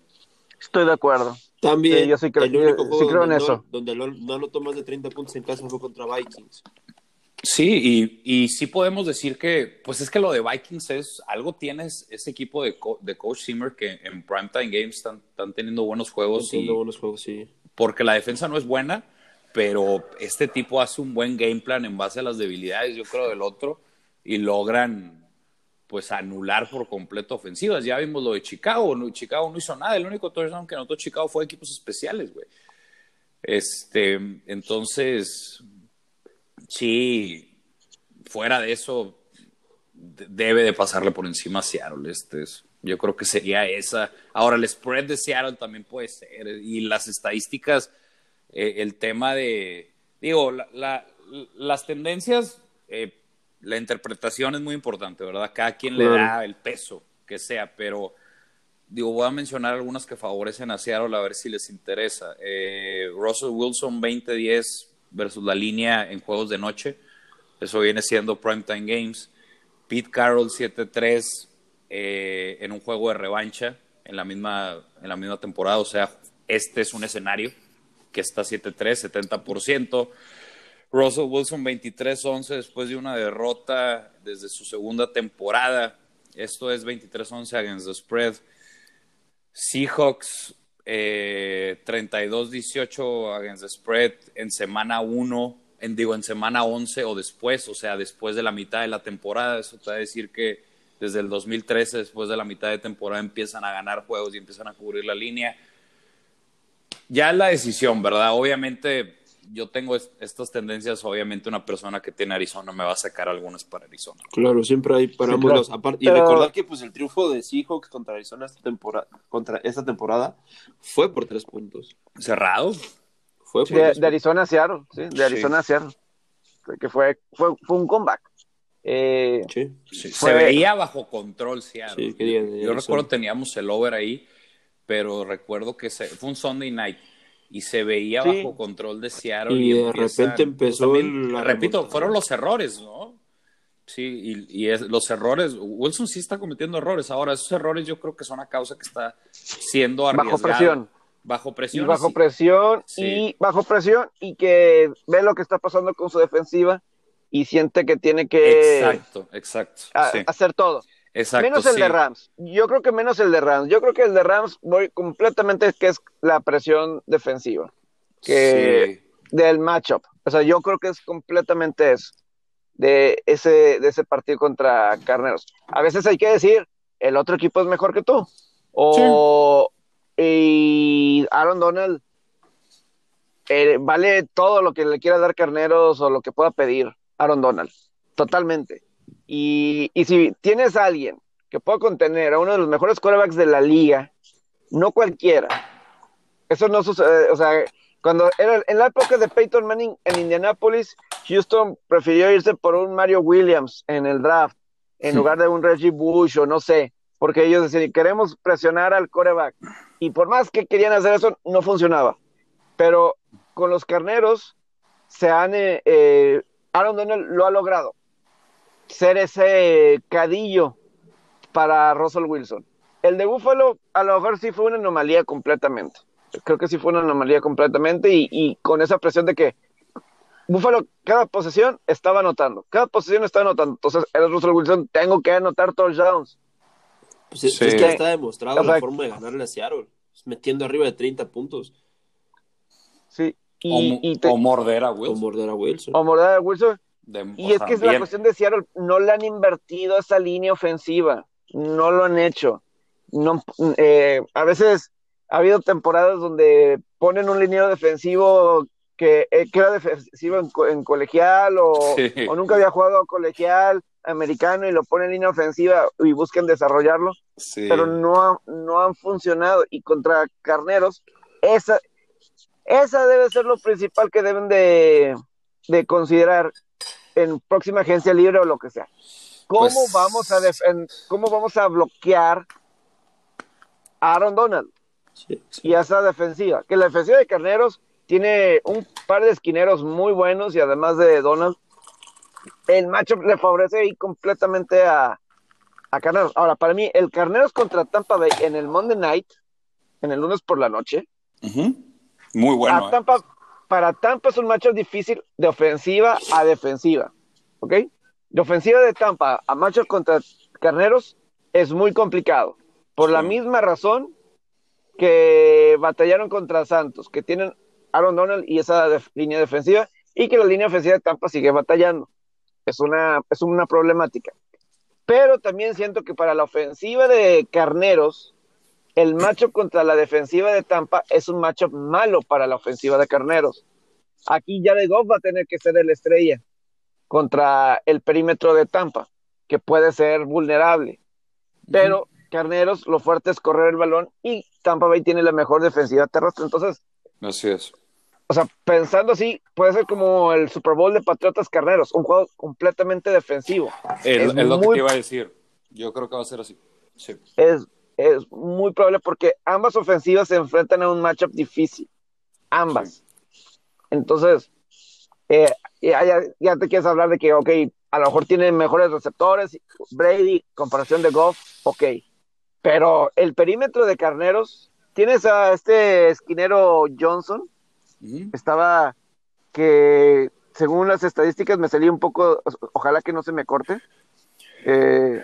Estoy de acuerdo. También, Sí, yo sí creo- el único sí juego creo en donde, eso. No, donde no, no anotó más de 30 puntos en casa fue contra Vikings. Sí, y, y sí podemos decir que, pues es que lo de Vikings es, algo tienes ese equipo de, co- de Coach Zimmer que en Primetime Games están, están teniendo buenos juegos Están y, teniendo buenos juegos, sí. porque la defensa no es buena, pero este tipo hace un buen game plan en base a las debilidades, yo creo, del otro, y logran pues anular por completo ofensivas. Ya vimos lo de Chicago, no- Chicago no hizo nada, el único touchdown que anotó Chicago fue equipos especiales, güey. Este, entonces, sí, fuera de eso, de- debe de pasarle por encima a Seattle. Este es, yo creo que sería esa. Ahora, el spread de Seattle también puede ser. Y las estadísticas, eh, el tema de. Digo, la- la- las tendencias, eh, la interpretación es muy importante, ¿verdad? Cada quien le da el peso que sea, pero. Digo, voy a mencionar algunas que favorecen a Seattle a ver si les interesa. Eh, Russell Wilson 20-10 versus la línea en juegos de noche. Eso viene siendo Primetime Games. Pete Carroll 7-3 eh, en un juego de revancha en la, misma, en la misma temporada. O sea, este es un escenario que está 7-3, 70%. Russell Wilson 23-11 después de una derrota desde su segunda temporada. Esto es 23-11 against the spread. Seahawks eh, 32-18 against the spread en semana 1, en, digo en semana 11 o después, o sea, después de la mitad de la temporada. Eso te va a decir que desde el 2013, después de la mitad de temporada, empiezan a ganar juegos y empiezan a cubrir la línea. Ya es la decisión, ¿verdad? Obviamente yo tengo estas tendencias, obviamente una persona que tiene Arizona me va a sacar algunas para Arizona. Claro, siempre hay parámetros. Y recordar que pues el triunfo de Seahawks contra Arizona esta temporada, contra esta temporada fue por tres puntos. ¿Cerrado? Fue de, Arizona a Seattle, sí, de Arizona a Seattle. Que fue, fue, fue un comeback. Eh, sí. Se veía bajo control Seattle. Yo recuerdo teníamos el over ahí, pero recuerdo que se, fue un Sunday night y se veía bajo control de Seattle. Y, de repente empezó. repito, fueron los errores, ¿no? Sí, y, es, los errores. Wilson sí está cometiendo errores. Ahora, esos errores yo creo que son a causa que está siendo arriesgado. Bajo presión. Bajo presión. Y bajo presión. Y bajo presión. Y que ve lo que está pasando con su defensiva y siente que tiene que. Exacto, exacto. Hacer todo menos el de Rams. Yo creo que menos el de Rams. Yo creo que el de Rams voy completamente que es la presión defensiva. Que del matchup. O sea, yo creo que es completamente eso. De ese, de ese partido contra Carneros. A veces hay que decir, el otro equipo es mejor que tú. O y Aaron Donald eh, vale todo lo que le quiera dar Carneros o lo que pueda pedir Aaron Donald. Totalmente. Y, si tienes a alguien que pueda contener a uno de los mejores quarterbacks de la liga, no cualquiera. Eso no sucede, o sea, cuando era en la época de Peyton Manning en Indianapolis, Houston prefirió irse por un Mario Williams en el draft en lugar de un Reggie Bush o no sé, porque ellos decían, queremos presionar al quarterback. Y por más que querían hacer eso, no funcionaba. Pero con los carneros, se han, eh, eh, Aaron Donald lo ha logrado ser ese cadillo para Russell Wilson. El de Buffalo a lo mejor sí fue una anomalía completamente. Creo que sí fue una anomalía completamente y, con esa presión de que Buffalo cada posesión estaba anotando, cada posesión estaba anotando. Entonces era Russell Wilson, tengo que anotar touchdowns. Pues es, que ya está demostrado la forma de ganarle a Seattle, metiendo arriba de 30 puntos. Sí. Y, o, morder a Wilson. O morder a Wilson. O morder a Wilson y es que es la cuestión de Seattle, no le han invertido esa línea ofensiva, no lo han hecho. No, eh, a veces ha habido temporadas donde ponen un liniero defensivo que, eh, era defensivo en, colegial o, nunca había jugado colegial americano y lo ponen en línea ofensiva y buscan desarrollarlo, pero no, no han funcionado. Y contra Carneros, esa, esa debe ser lo principal que deben de, de considerar en próxima agencia libre o lo que sea. ¿Cómo pues vamos a cómo vamos a bloquear a Aaron Donald y a esa defensiva? Que la defensiva de Carneros tiene un par de esquineros muy buenos y además de Donald, el matchup le favorece ahí completamente a, a Carneros. Ahora, para mí, el Carneros contra Tampa Bay en el Monday Night, en el lunes por la noche, muy bueno. ¿eh? Para Tampa es un matchup difícil de ofensiva a defensiva, ¿ok? De ofensiva de Tampa a matchup contra Carneros es muy complicado, por la misma razón que batallaron contra Santos, que tienen Aaron Donald y esa línea defensiva, y que la línea ofensiva de Tampa sigue batallando. Es una, es una problemática. Pero también siento que para la ofensiva de Carneros, el macho contra la defensiva de Tampa es un macho malo para la ofensiva de Carneros. Aquí ya de Goff va a tener que ser el estrella contra el perímetro de Tampa, que puede ser vulnerable. Pero Carneros, lo fuerte es correr el balón y Tampa Bay tiene la mejor defensiva terrestre. Entonces, así es. O sea, pensando así, puede ser como el Super Bowl de Patriotas Carneros, un juego completamente defensivo. es, lo que te iba a decir. Yo creo que va a ser así. Sí. Es es muy probable porque ambas ofensivas se enfrentan a un matchup difícil. Ambas. Entonces, eh, ya, te quieres hablar de que, ok, a lo mejor tiene mejores receptores, Brady, comparación de Goff, ok. Pero el perímetro de carneros, tienes a este esquinero Johnson, estaba que según las estadísticas me salía un poco, ojalá que no se me corte, eh,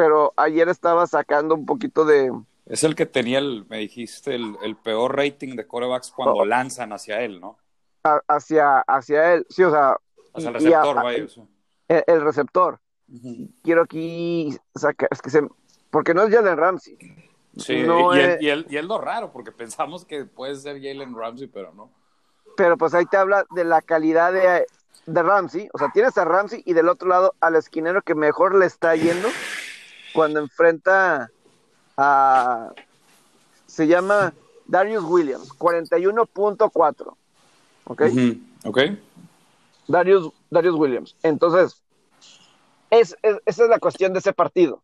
pero ayer estaba sacando un poquito de, Es el que tenía, el, me dijiste, el, el peor rating de corebacks cuando Oh. lanzan hacia él, ¿no? a- hacia, hacia él, sí, o sea, Hacia el receptor, a- vaya. el, el receptor. Quiero aquí sacar, es que se, porque no es Jalen Ramsey, Sí, No y, es- y, y es lo raro, porque pensamos que puede ser Jalen Ramsey, pero no. pero pues ahí te habla de la calidad de, de Ramsey, o sea, tienes a Ramsey y del otro lado al esquinero que mejor le está yendo cuando enfrenta a, se llama Darius Williams, 41.4, ¿ok? Ujú. Ok. Darius, Darius Williams. Entonces, es, es- esa es la cuestión de ese partido.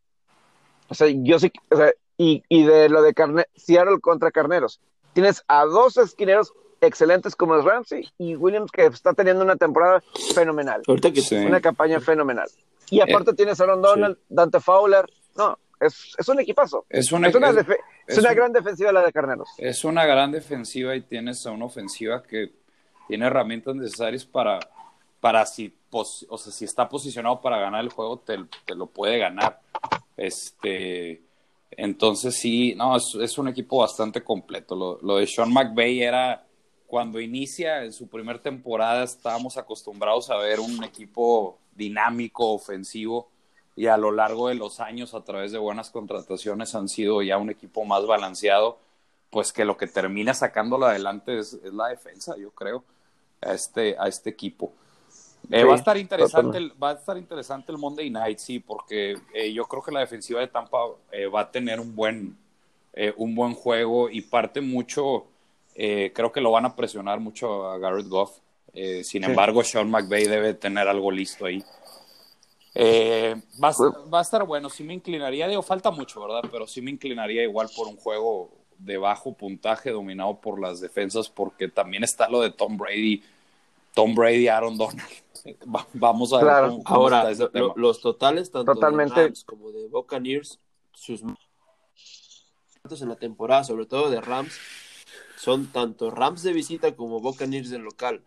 O sea, yo sí, o sea, y, y de lo de Carne Seattle contra Carneros. Tienes a dos esquineros excelentes como es Ramsey y Williams que está teniendo una temporada fenomenal, Ahorita que Sí. una campaña fenomenal. Y aparte tienes a Aaron Donald, Dante Fowler. No, es, es un equipazo. Es una, Es una, es- defe- es es una un- gran defensiva la de Carneros. es una gran defensiva y tienes a una ofensiva que tiene herramientas necesarias para, para si, pos- o sea, si está posicionado para ganar el juego, te, te lo puede ganar. Este, entonces sí, no, es, es un equipo bastante completo. Lo, lo de Sean McVay era cuando inicia en su primer temporada, estábamos acostumbrados a ver un equipo dinámico, ofensivo, y a lo largo de los años, a través de buenas contrataciones, han sido ya un equipo más balanceado, pues que lo que termina sacándolo adelante es, es la defensa, yo creo, a este, a este equipo. Eh, Sí, va a estar interesante, el, va a estar interesante el Monday Night, sí, porque eh, yo creo que la defensiva de Tampa eh, va a tener un buen, un buen juego y parte mucho, creo que lo van a presionar mucho a Garrett Goff. Eh, sin Sí. embargo, Sean McVay debe tener algo listo ahí. Eh, va, a, va a estar bueno, sí me inclinaría, digo, falta mucho, ¿verdad? Pero sí me inclinaría igual por un juego de bajo puntaje dominado por las defensas, porque también está lo de Tom Brady, Tom Brady, Aaron Donald. <laughs> Va- Vamos a ver Claro. cómo, cómo Ahora, está ese lo- tema. lo- los totales tanto Totalmente. de Rams como de Buccaneers, sus en la temporada, sobre todo de Rams, son tanto Rams de visita como Buccaneers de local.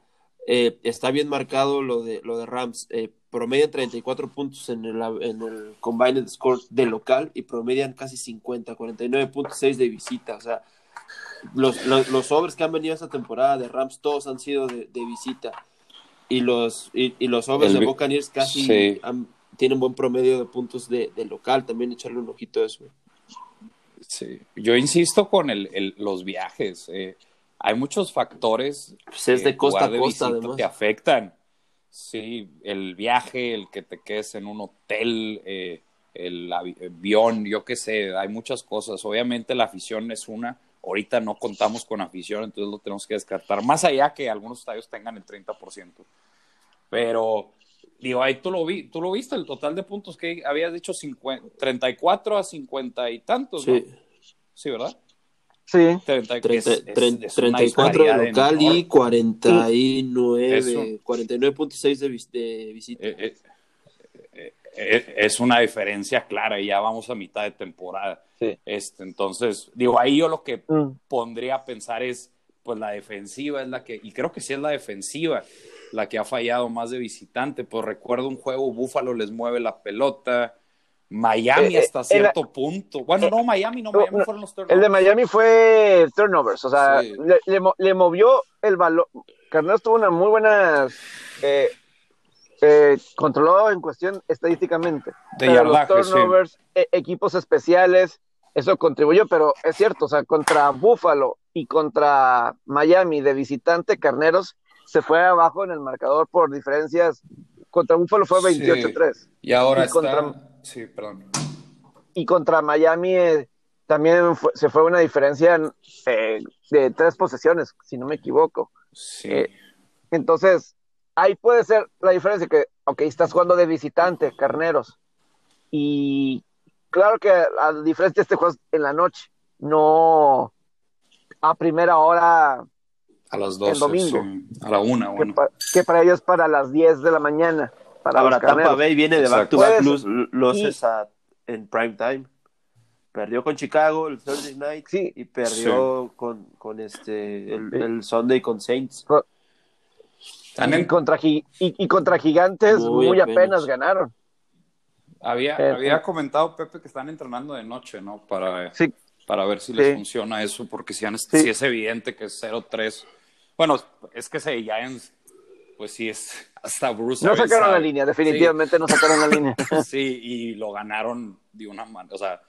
Eh, está bien marcado lo de, lo de Rams. Eh, promedian 34 puntos en el, en el combined score de local y promedian casi 50, 49.6 de visita. O sea, los, los, los overs que han venido esta temporada de Rams, todos han sido de, de visita. Y los, y, y los overs El de Buccaneers casi Sí. han- tienen buen promedio de puntos de, de local. También echarle un ojito a eso. Sí. Yo insisto con el, el- los viajes. eh, hay muchos factores Pues es de costa a costa, te afectan. Sí, el viaje, el que te quedes en un hotel, eh, el avi- avión, yo qué sé, hay muchas cosas. Obviamente la afición es una. Ahorita no contamos con afición, entonces lo tenemos que descartar. Más allá que algunos estadios tengan el 30%. Pero, digo, ahí tú lo, vi, tú lo viste, el total de puntos que habías dicho 50, 34 a 50 y tantos, ¿no? Sí. Sí, ¿verdad? Sí, 30, Treinta- es- es- tre- es una 34 de local y enorme. 49, Eso. 49.6 de, vis- de visita. Eh, eh, eh, eh, es una diferencia clara y ya vamos a mitad de temporada. Sí. Este, entonces, digo, ahí yo lo que Mm. pondría a pensar es, pues la defensiva es la que, y creo que sí es la defensiva la que ha fallado más de visitante, pues recuerdo un juego, Búfalo les mueve la pelota, Miami Eh, eh, hasta cierto punto, bueno, no, Miami, no, Miami no, fueron los El de turnovers. Miami fue turnovers, o sea, Sí. le, le mo- le movió el balón. Carneros tuvo una muy buena. Eh, eh, controló en cuestión estadísticamente. De Pero los sí. turnovers, e- equipos especiales, eso contribuyó, pero es cierto, o sea, contra Buffalo y contra Miami de visitante, Carneros se fue abajo en el marcador por diferencias. Contra Buffalo fue Sí. 28-3. Y ahora y está, contra- sí, perdón. y contra Miami eh, también fue- se fue una diferencia eh, de tres posesiones, si no me equivoco. Sí. Eh, Entonces, ahí puede ser la diferencia que, ok, estás jugando de visitante, carneros. Y claro que a diferencia de este juego en la noche, no a primera hora, A las 12, domingo. sí. A la una, que, bueno. pa- que para ellos para las 10 de la mañana. Para Ahora los. Tampa Bay viene de Exacto. back-to-back Puedes- los, losses y- en prime time. Perdió con Chicago el Thursday night Sí. y perdió con, con este el, Sunday con Saints. Están Y contra, y, y contra gigantes Muy muy, apenas. apenas. ganaron. había, Eh, había eh. comentado Pepe que están entrenando de noche, ¿no? Para, Sí, para ver si les Sí. funciona eso, porque si, han- Sí. si es evidente que es 0-3. Bueno, es que ese Giants, pues sí es <laughs> hasta Bruce. no sacaron la línea, definitivamente no sacaron la línea. <laughs> Sí, y lo ganaron de una manera. O sea,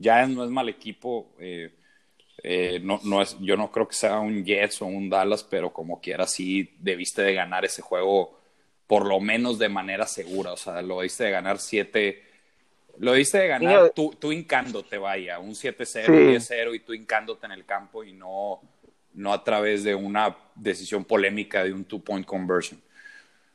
Giants no es mal equipo. eh, eh, no, no es, yo no creo que sea un Jets o un Dallas, pero como quiera, sí debiste de ganar ese juego por lo menos de manera segura. O sea, lo debiste de ganar 7. Lo debiste de ganar tú, tú hincándote, vaya, un 7-0, Sí. un 10-0 y tú hincándote en el campo y no, no a través de una decisión polémica de un two-point conversion.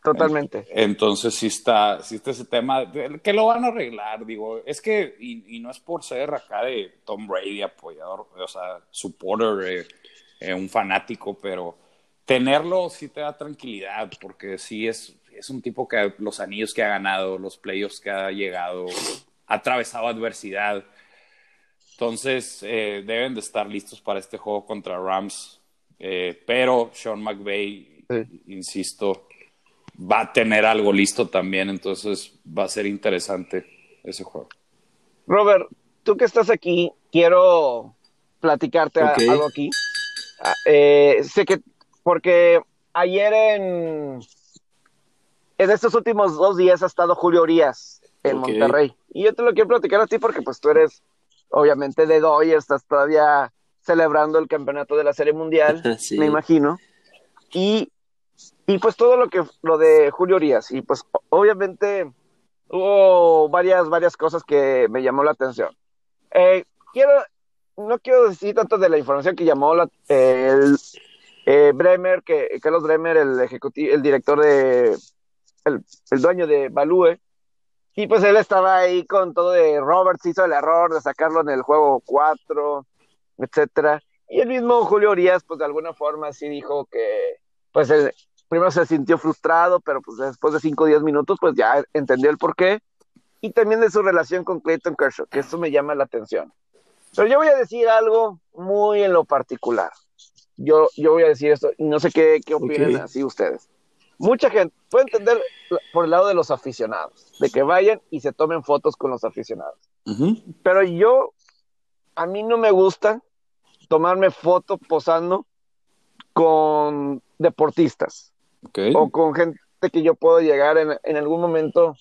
Totalmente. Entonces sí está, sí está ese tema, que lo van a arreglar, digo, es que, y, y no es por ser acá de Tom Brady apoyador, o sea, supporter, eh, eh, un fanático, pero tenerlo sí te da tranquilidad, porque sí es, es un tipo que los anillos que ha ganado, los playoffs que ha llegado, ha atravesado adversidad, entonces eh, deben de estar listos para este juego contra Rams, eh, pero Sean McVay, Sí. insisto, va a tener algo listo también, entonces va a ser interesante ese juego. Robert, tú que estás aquí, quiero platicarte algo aquí. Ah, eh, sé que, porque ayer en, en estos últimos dos días ha estado Julio Urias en. Monterrey. Y yo te lo quiero platicar a ti porque pues tú eres, obviamente, de Doy, estás todavía celebrando el campeonato de la Serie Mundial, <laughs> Sí. me imagino. Y, y pues todo lo que, lo de Julio Urias. Y pues obviamente hubo varias, varias cosas que me llamó la atención. Eh, quiero, no quiero decir tanto de la información que llamó la, eh, el eh, Bremer, que Carlos Bremer, el ejecutivo, el director de, el, el dueño de Balúe, y pues él estaba ahí con todo de Roberts hizo el error de sacarlo en el juego 4, etcétera. Y el mismo Julio Urias, pues de alguna forma sí dijo que, pues él primero se sintió frustrado, pero pues después de 5 o 10 minutos, pues ya entendió el porqué. Y también de su relación con Clayton Kershaw, que eso me llama la atención. Pero yo voy a decir algo muy en lo particular. Yo, yo voy a decir esto, y no sé qué, qué opinan así ustedes. Mucha gente puede entender por el lado de los aficionados, de que vayan y se tomen fotos con los aficionados. Pero yo, a mí no me gusta tomarme foto posando con deportistas Okay. o con gente que yo puedo llegar en, en algún momento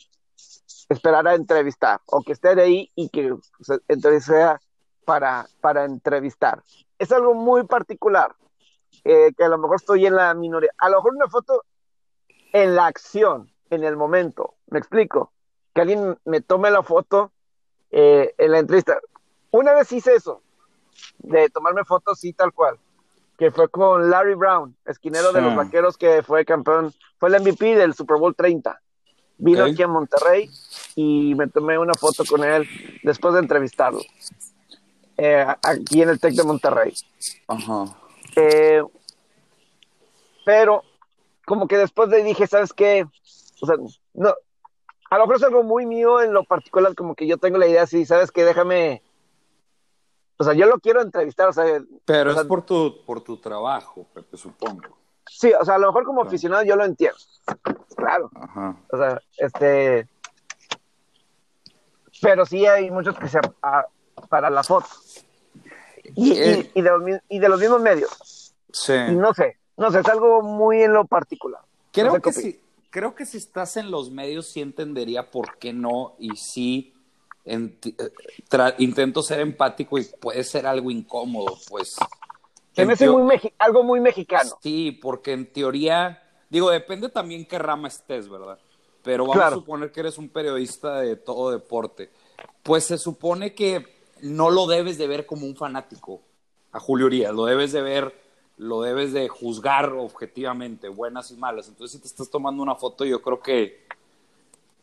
esperar a entrevistar o que esté ahí y que se, entonces sea para, para entrevistar. Es algo muy particular, eh, que a lo mejor estoy en la minoría. A lo mejor una foto en la acción, en el momento. ¿Me explico? Que alguien me tome la foto eh, en la entrevista. Una vez hice eso, de tomarme fotos, sí, tal cual, que fue con Larry Brown, esquinero de los vaqueros que fue campeón, fue el MVP del Super Bowl 30. Vino aquí a Monterrey y me tomé una foto con él después de entrevistarlo. eh, aquí en el Tec de Monterrey. Ajá. Eh, pero como que después de dije, ¿sabes qué? O sea, no, a lo mejor es algo muy mío en lo particular, como que yo tengo la idea así, ¿sabes qué? Déjame, o sea, yo lo quiero entrevistar, o sea, Pero o sea, es por tu, por tu trabajo, Pepe, supongo. sí, o sea, a lo mejor como aficionado yo lo entiendo, claro, Ajá. o sea, este, pero sí hay muchos que se, a- para la foto. Y, y- Eh. y de los, y de los mismos medios. Sí. Y no sé, no sé, es algo muy en lo particular. Creo No que si, creo que si estás en los medios sí entendería por qué no y sí eh, intento ser empático y puede ser algo incómodo, pues. Se me hace muy algo muy mexicano. Sí, porque en teoría, digo, depende también qué rama estés, ¿verdad? Pero vamos Claro. a suponer que eres un periodista de todo deporte. Pues se supone que no lo debes de ver como un fanático a Julio Urias, lo debes de ver, lo debes de juzgar objetivamente, buenas y malas. Entonces, si te estás tomando una foto, yo creo que,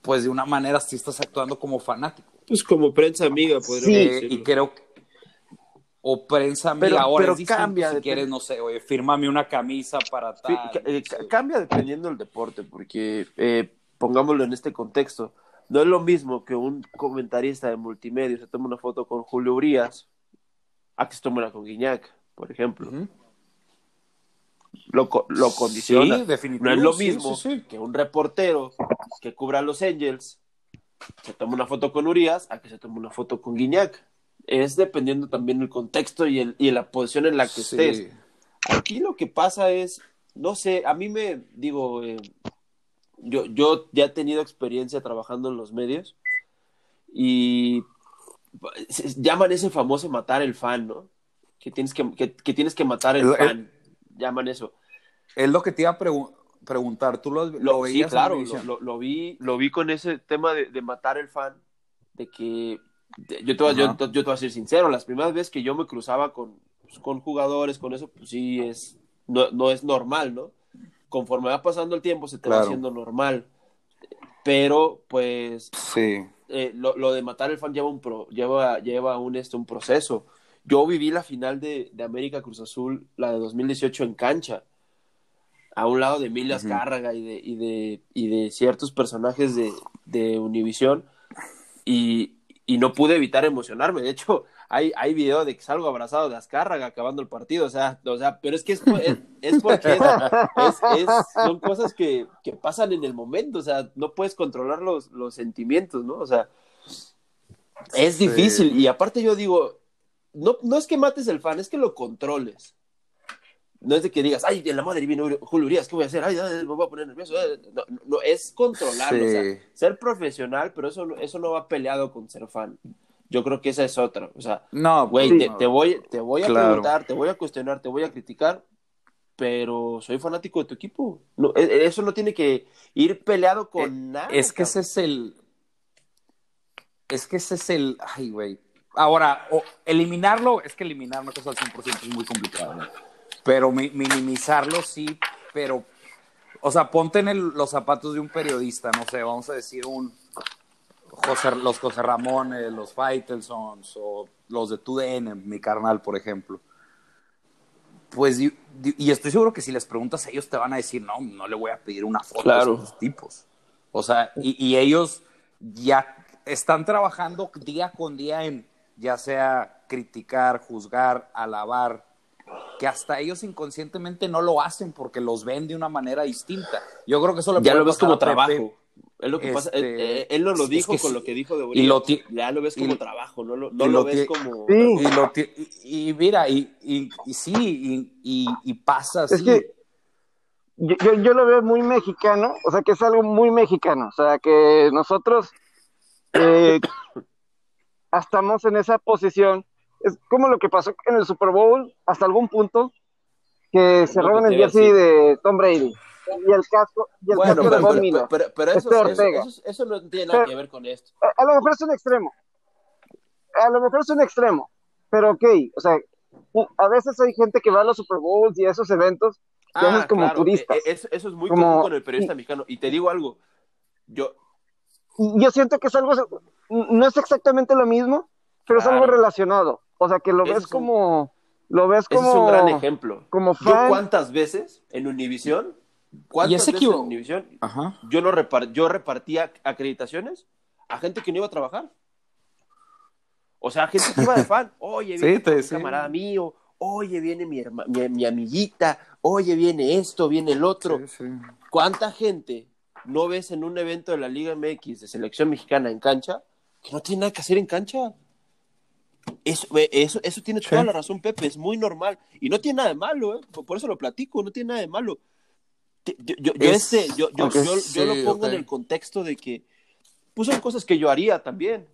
pues de una manera sí estás actuando como fanático. Pues como prensa amiga, podríamos Sí, decirlo. y creo que o prensa amiga, Pero- ahora pero es distinto cambia, si quieres, no sé, oye, fírmame una camisa para tal. eh, no sé. ca- cambia dependiendo del deporte, porque eh, pongámoslo en este contexto, no es lo mismo que un comentarista de multimedia se tome una foto con Julio Urias a que se tome una con Guiñac, por ejemplo. Lo, co- lo condiciona. Sí, definitivo, no es lo mismo sí, sí. que un reportero que cubra a los Angels se tome una foto con Urias a que se tome una foto con Guiñac. Es dependiendo también del contexto y, el, y la posición en la que estés. Aquí lo que pasa es, no sé, a mí me digo, eh, yo, yo ya he tenido experiencia trabajando en los medios y llaman ese famoso matar el fan, ¿no? Que tienes que, que, que tienes que matar el El- fan, llaman eso. Es lo que te iba a pregu- preguntar. ¿Tú lo, lo Lo, sí, veías en claro, lo, vi, lo vi con ese tema de, de matar el fan, de que de- yo te, voy, a- yo, yo te voy a ser sincero, las primeras veces que yo me cruzaba con, pues, con jugadores, con eso, pues sí es, no, no es normal, ¿no? Conforme va pasando el tiempo se te va haciendo normal, pero pues Sí. eh, lo, lo de matar el fan lleva un pro- lleva, lleva un, este, un proceso. Yo viví la final de, de América Cruz Azul, la de 2018 en cancha, a un lado de Emilia Ujú. Azcárraga y de, y de, y de ciertos personajes de, de Univisión, y, y no pude evitar emocionarme. De hecho, hay, hay video de que salgo abrazado de Azcárraga acabando el partido, o sea, o sea pero es que es, es, es porque es- son cosas que, que pasan en el momento, o sea, no puedes controlar los, los sentimientos, ¿no? O sea, es Sí. difícil. Y aparte yo digo, no, no es que mates el fan, es que lo controles. No es de que digas, ay, de la madre viene Uri- Julio Urias, ¿qué voy a hacer? Ay, ay, me voy a poner nervioso. eh". No, no, no, es controlarlo, o sea, Sí. ser profesional, pero eso, no- eso no va peleado con ser fan. Yo creo que esa es otra. O sea, No, güey, pues, te, no. te voy, te voy a Claro. preguntar, te voy a cuestionar, te voy a criticar, pero soy fanático de tu equipo. No, e- eso no tiene que ir peleado con nada. Es que ese es el. Es que ese es el. Ay, güey. Ahora, o- eliminarlo, es que eliminar una cosa al 100% es muy complicado. ¿no? Pero mi- minimizarlo sí, pero. O sea, ponte en el- los zapatos de un periodista, no sé, vamos a decir un. José, los José Ramones, los Faitelsons o los de TUDN, mi carnal, por ejemplo. Pues, y, y estoy seguro que si les preguntas a ellos te van a decir, no, no le voy a pedir una foto Claro. a esos tipos. O sea, y, y ellos ya están trabajando día con día en ya sea criticar, juzgar, alabar, que hasta ellos inconscientemente no lo hacen porque los ven de una manera distinta. Yo creo que eso le ya puede lo ves como Pepe. trabajo. Es lo que. Este, Él, él- él no lo es dijo que con sí. lo que dijo de Y Urias. lo ti- Ya lo ves como y- trabajo, no lo, no y lo lo ves como. Sí. Y, lo ti- y- y mira, y, y, y sí, y, y- y pasa así. Es que yo lo veo muy mexicano, o sea que es algo muy mexicano, o sea que nosotros eh, <coughs> estamos en esa posición. Es como lo que pasó en el Super Bowl hasta algún punto, que se roban el jersey de Tom Brady y el casco, y el Bueno, casco de pero, Von pero, Miller. pero, pero eso, Este eso, Ortega. eso- eso no tiene nada Pero- que ver con esto. A, a lo mejor es un extremo, a lo mejor es un extremo, pero ok, o sea, a veces hay gente que va a los Super Bowls y a esos eventos que haces como claro, turistas. eh, eh, Eso, eso es muy Como- común con el periodista mexicano. Y te digo algo. Yo, yo siento que es algo, no es exactamente lo mismo, pero es algo Claro. relacionado. O sea, que lo ves como, lo ves ese como, es un gran ejemplo. como Yo fan. cuántas veces en Univisión, cuántas Y ese veces en Univisión, Ajá. yo, lo repar- yo repartía acreditaciones a gente que no iba a trabajar. O sea, gente que iba de <laughs> fan. Oye, Sí, viene te- un sí. camarada mío. Oye, viene mi, herma- mi, mi amiguita. Oye, viene esto, viene el otro. Sí, sí. ¿Cuánta gente no ves en un evento de la Liga MX de selección mexicana en cancha que no tiene nada que hacer en cancha? Eso, eso, eso tiene Sí. toda la razón, Pepe, es muy normal. Y no tiene nada de malo, ¿eh? por, eso lo platico, no tiene nada de malo. Yo, yo, yo Es- este, yo, yo, ok. yo, yo Sí, lo pongo en el contexto de que pues son cosas que yo haría también.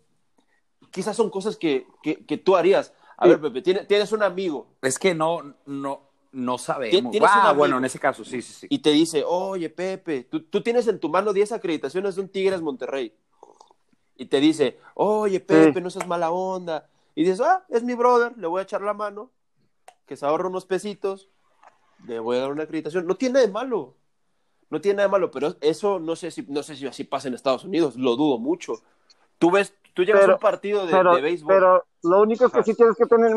Quizás son cosas que, que, que tú harías. A Sí. ver, Pepe, tienes, tienes un amigo Es que no, no, no sabemos. Ah, bueno, en ese caso, sí, sí, sí. y te dice, oye, Pepe, tú, tú tienes en tu mano 10 acreditaciones de un Tigres Monterrey. Y te dice, oye, Pepe, Sí. no seas mala onda. Y dices, ah, es mi brother, le voy a echar la mano, que se ahorra unos pesitos, le voy a dar una acreditación. No tiene nada de malo. No tiene nada de malo, pero eso no sé si, no sé si así pasa en Estados Unidos, lo dudo mucho. Tú ves, tú llegas Pero- a un partido de, pero, de béisbol. pero lo único es que Ajá. sí tienes que tener,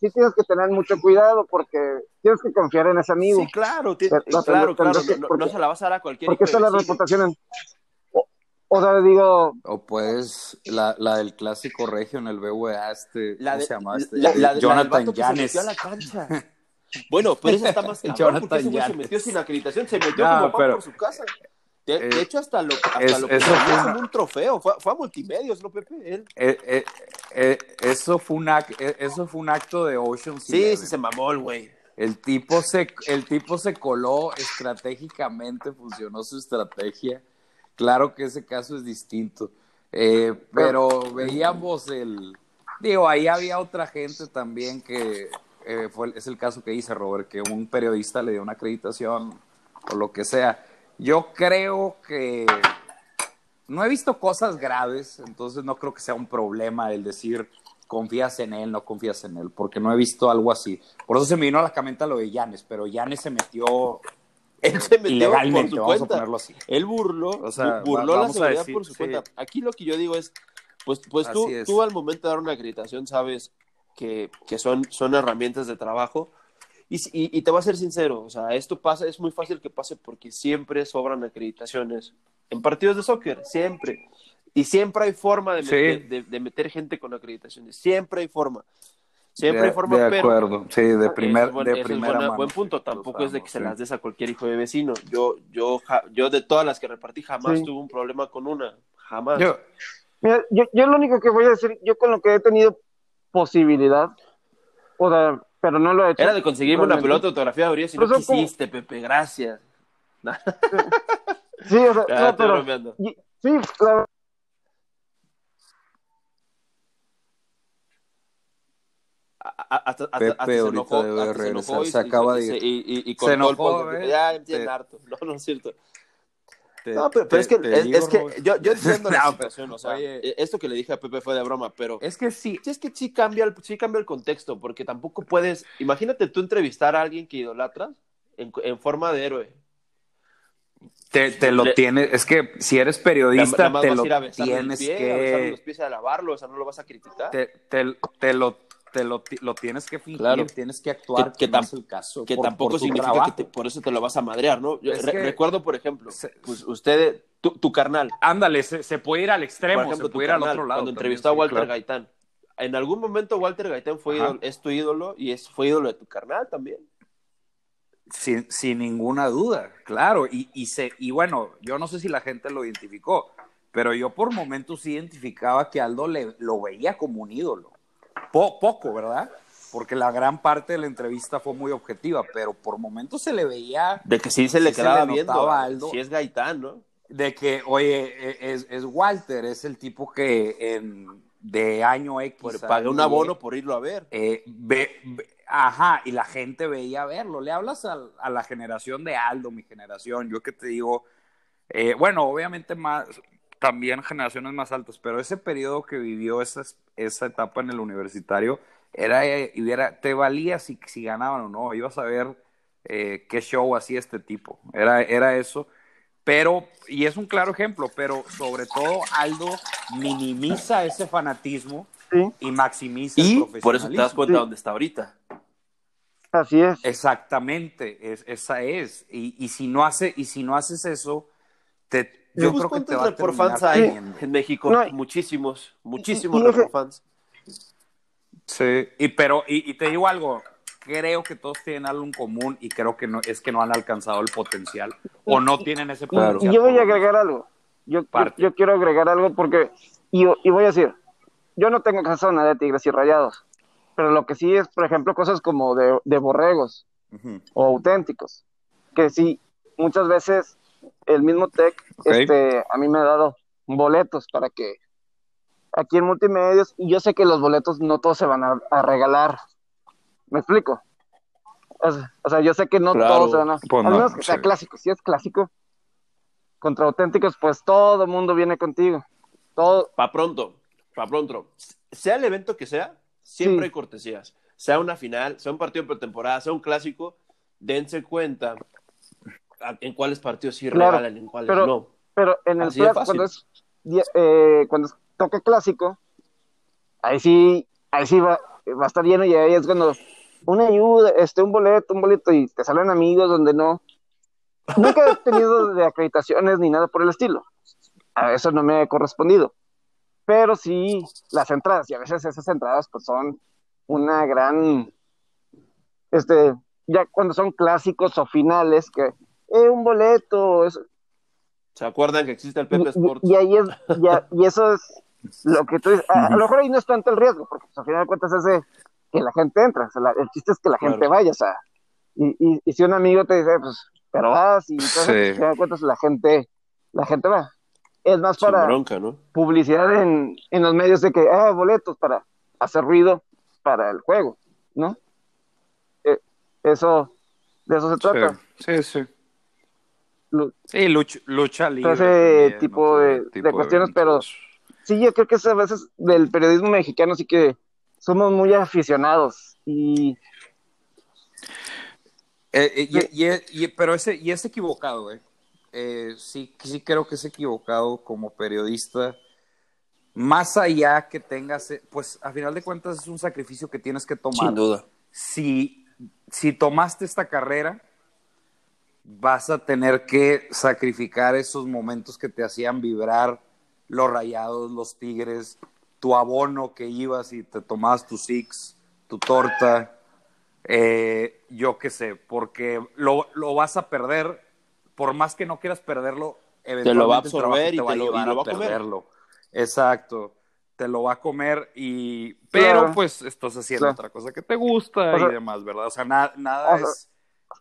sí tienes que tener mucho cuidado porque tienes que confiar en ese amigo. Sí, claro, Pero- claro, claro, no, porque- no se la vas a dar a cualquier porque está de la reputación en, O sea, digo. O pues la, la del clásico regio en el BWA, este. La ¿Cómo de, se llama este? la, la, Jonathan la Yanes. a la cancha. <laughs> Bueno, pero esa está más cabrón Jonathan porque ese güey se metió sin acreditación, se metió No, como pan pero- por su casa. De, de Eh, hecho, hasta lo, hasta es- lo que eso fue una- un trofeo. Fue, fue a multimedios, ¿no, Pepe? Él. Eh, eh, eh, eso, fue un ac- eh, eso fue un acto de Ocean Sí, sí, se mamó el güey. El tipo se, el tipo se coló estratégicamente, funcionó su estrategia. Claro que ese caso es distinto. Eh, pero veíamos el. Digo, ahí había otra gente también que eh, fue, es el caso que dice Robert, que un periodista le dio una acreditación o lo que sea. Yo creo que no he visto cosas graves, entonces no creo que sea un problema el decir confías en él, no confías en él, porque no he visto algo así. Por eso se me vino a la cabeza lo de Yanes, pero Yanes se metió Él se metió ilegalmente, por su vamos a cuenta. ponerlo así. Él burló, O sea, bu- burló va- la seguridad decir, por su sí. cuenta. Aquí lo que yo digo es, pues, pues tú, tú al momento de dar una acreditación sabes que, que son, son herramientas de trabajo. Y, y, y te voy a ser sincero, o sea, esto pasa, es muy fácil que pase porque siempre sobran acreditaciones en partidos de soccer, siempre. Y siempre hay forma de Sí. meter, de, de meter gente con acreditaciones, siempre hay forma. Siempre de, hay forma, de pero acuerdo, sí, de, primer, es buen- de primera buena- mano. buen punto. Tampoco es de que se las des a cualquier hijo de vecino. Yo, yo, ja- yo de todas las que repartí jamás Sí. tuve un problema con una. Jamás. Yo, Mira, yo, yo lo único que voy a decir, yo con lo que he tenido posibilidad, o sea, pero no lo he hecho. Era de conseguirme una realmente. pelota de autografía de Urias y no son como- quisiste, Pepe. Gracias. Sí, o sea, no, pero. y- Sí, la- A- a- Hasta, hasta, Pepe hasta se ahorita enojó, debe hasta se regresar, enojó y, se acaba de y- ir. y, y, y Se el enojó. ¿eh? Ya, Te- harto. <laughs> No, no es cierto. te- No, pero, pero te- es que, es, digo, es que yo, yo entiendo la <laughs> No, situación. O sea, oye. eh, esto que le dije a Pepe fue de broma, pero Es que sí, es que sí cambia, el, sí cambia el contexto, porque tampoco puedes. Imagínate tú entrevistar a alguien que idolatras en, en forma de héroe. te, te lo Le- tienes, es que si eres periodista, te lo tienes pie, a besarle que, los pies y a lavarlo, o sea, no lo vas a criticar. te, te, te lo, te lo, ti- lo tienes que fingir, Claro. tienes que actuar, Que- que no es el caso, que por- tampoco por significa trabajo. que te- por eso te lo vas a madrear, ¿no? Yo Es re- que- recuerdo, por ejemplo, Se- pues usted, tu, tu carnal, Ándale, se, se puede ir al extremo, ejemplo, se puede ir al otro lado. cuando entrevistó a Walter claro. Gaitán, en algún momento Walter Gaitán fue ídolo- es tu ídolo y es, fue ídolo de tu carnal también. Sin, sin ninguna duda, claro. Y, y, se, y bueno, yo no sé si la gente lo identificó, pero yo por momentos identificaba que Aldo le, lo veía como un ídolo. Po- poco, ¿verdad? Porque la gran parte de la entrevista fue muy objetiva, pero por momentos se le veía De que sí se le Sí se quedaba le viendo. a Aldo. Si es Gaitán, ¿no? de que, oye, e- es, es Walter, es el tipo que en, de año X. A pagué un abono por irlo a ver. eh, ve- ve- ajá, y la gente veía verlo. Le hablas a, a la generación de Aldo, mi generación, yo que te digo, eh, bueno, obviamente más, también generaciones más altas, pero ese periodo que vivió esa, esa etapa en el universitario, era, eh, y era- te valía si, si ganaban o no, ibas a ver eh, qué show hacía este tipo, era, era eso. Pero, y es un claro ejemplo, pero sobre todo Aldo minimiza ese fanatismo sí, y maximiza Y el por eso te das profesionalismo. cuenta Sí. dónde está ahorita. así es. Exactamente, es, esa es. Y, y si no hace, y si no haces eso, te, Yo pues, creo que ¿cuántos te va a report terminar fans hay en México? No, muchísimos, muchísimos report fans. Sí, y pero, y, y te digo algo, creo que todos tienen algo en común y creo que no, es que no han alcanzado el potencial o no tienen ese potencial. Y yo voy a por agregar algo. Yo, yo, quiero agregar algo porque, y, y voy a decir, yo no tengo caso nada de tigres y rayados, pero lo que sí es, por ejemplo, cosas como de, de borregos Ujú. o auténticos, que sí, muchas veces el mismo TEC Ok. este, a mí me ha dado boletos para que aquí en multimedios, y yo sé que los boletos no todos se van a, a regalar. ¿Me explico? O sea, o sea, yo sé que no Claro. todos se van a... Pues al no, menos que sea sí. clásico. Si es clásico, contra auténticos, pues todo el mundo viene contigo. Todo, Pa' pronto, pa' pronto. Sea el evento que sea, siempre Sí. hay cortesías. Sea una final, sea un partido de pretemporada, sea un clásico, dense cuenta en cuáles partidos sí Claro, regalan, en cuáles pero- no. pero en el plazo, cuando es eh, cuando es toque clásico, ahí sí, ahí sí va, va a estar lleno y ahí es cuando una ayuda, este, un boleto, un boleto, y te salen amigos donde no. Nunca he tenido de acreditaciones ni nada por el estilo. a eso no me ha correspondido. Pero sí, las entradas, y a veces esas entradas pues son una gran, este, ya cuando son clásicos o finales, que eh, un boleto, eso, ¿Se acuerdan que existe el Pepe y, Sports? y ahí es, ya, y eso es lo que tú dices. A, a lo mejor ahí no es tanto el riesgo, porque pues, al final de cuentas de que la gente entra. O sea, la- el chiste es que la gente Claro. vaya, o sea. Y, y, y si un amigo te dice, pues, pero vas y Sí. pues, al final de cuentas la gente, la gente va. Es más Sin para bronca, ¿no? publicidad en, en los medios de que, ah, boletos para hacer ruido para el juego, ¿no? Eh, eso, de eso se trata. Sí, sí, sí. Sí, lucha, lucha libre. ese también, tipo de- tipo de cuestiones, pero-. Sí, yo creo que es a veces del periodismo mexicano sí que somos muy aficionados y Eh, eh, y, y- y- pero ese, y es equivocado. Eh, sí, sí creo que es equivocado como periodista. Más allá que tengas, eh, pues a final de cuentas es un sacrificio que tienes que tomar. Sin duda. Si, si tomaste esta carrera, vas a tener que sacrificar esos momentos que te hacían vibrar los rayados, los tigres, tu abono que ibas y te tomabas tu six, tu torta, eh, yo qué sé, porque lo, lo vas a perder, por más que no quieras perderlo, eventualmente lo va a el trabajo absorber y te va a te lo- y llevar lo va a a comer. perderlo. Exacto, te lo va a comer y... Pero Claro. pues estás haciendo Claro. otra cosa que te gusta O sea, y demás, ¿verdad? O sea, na- nada o sea, es...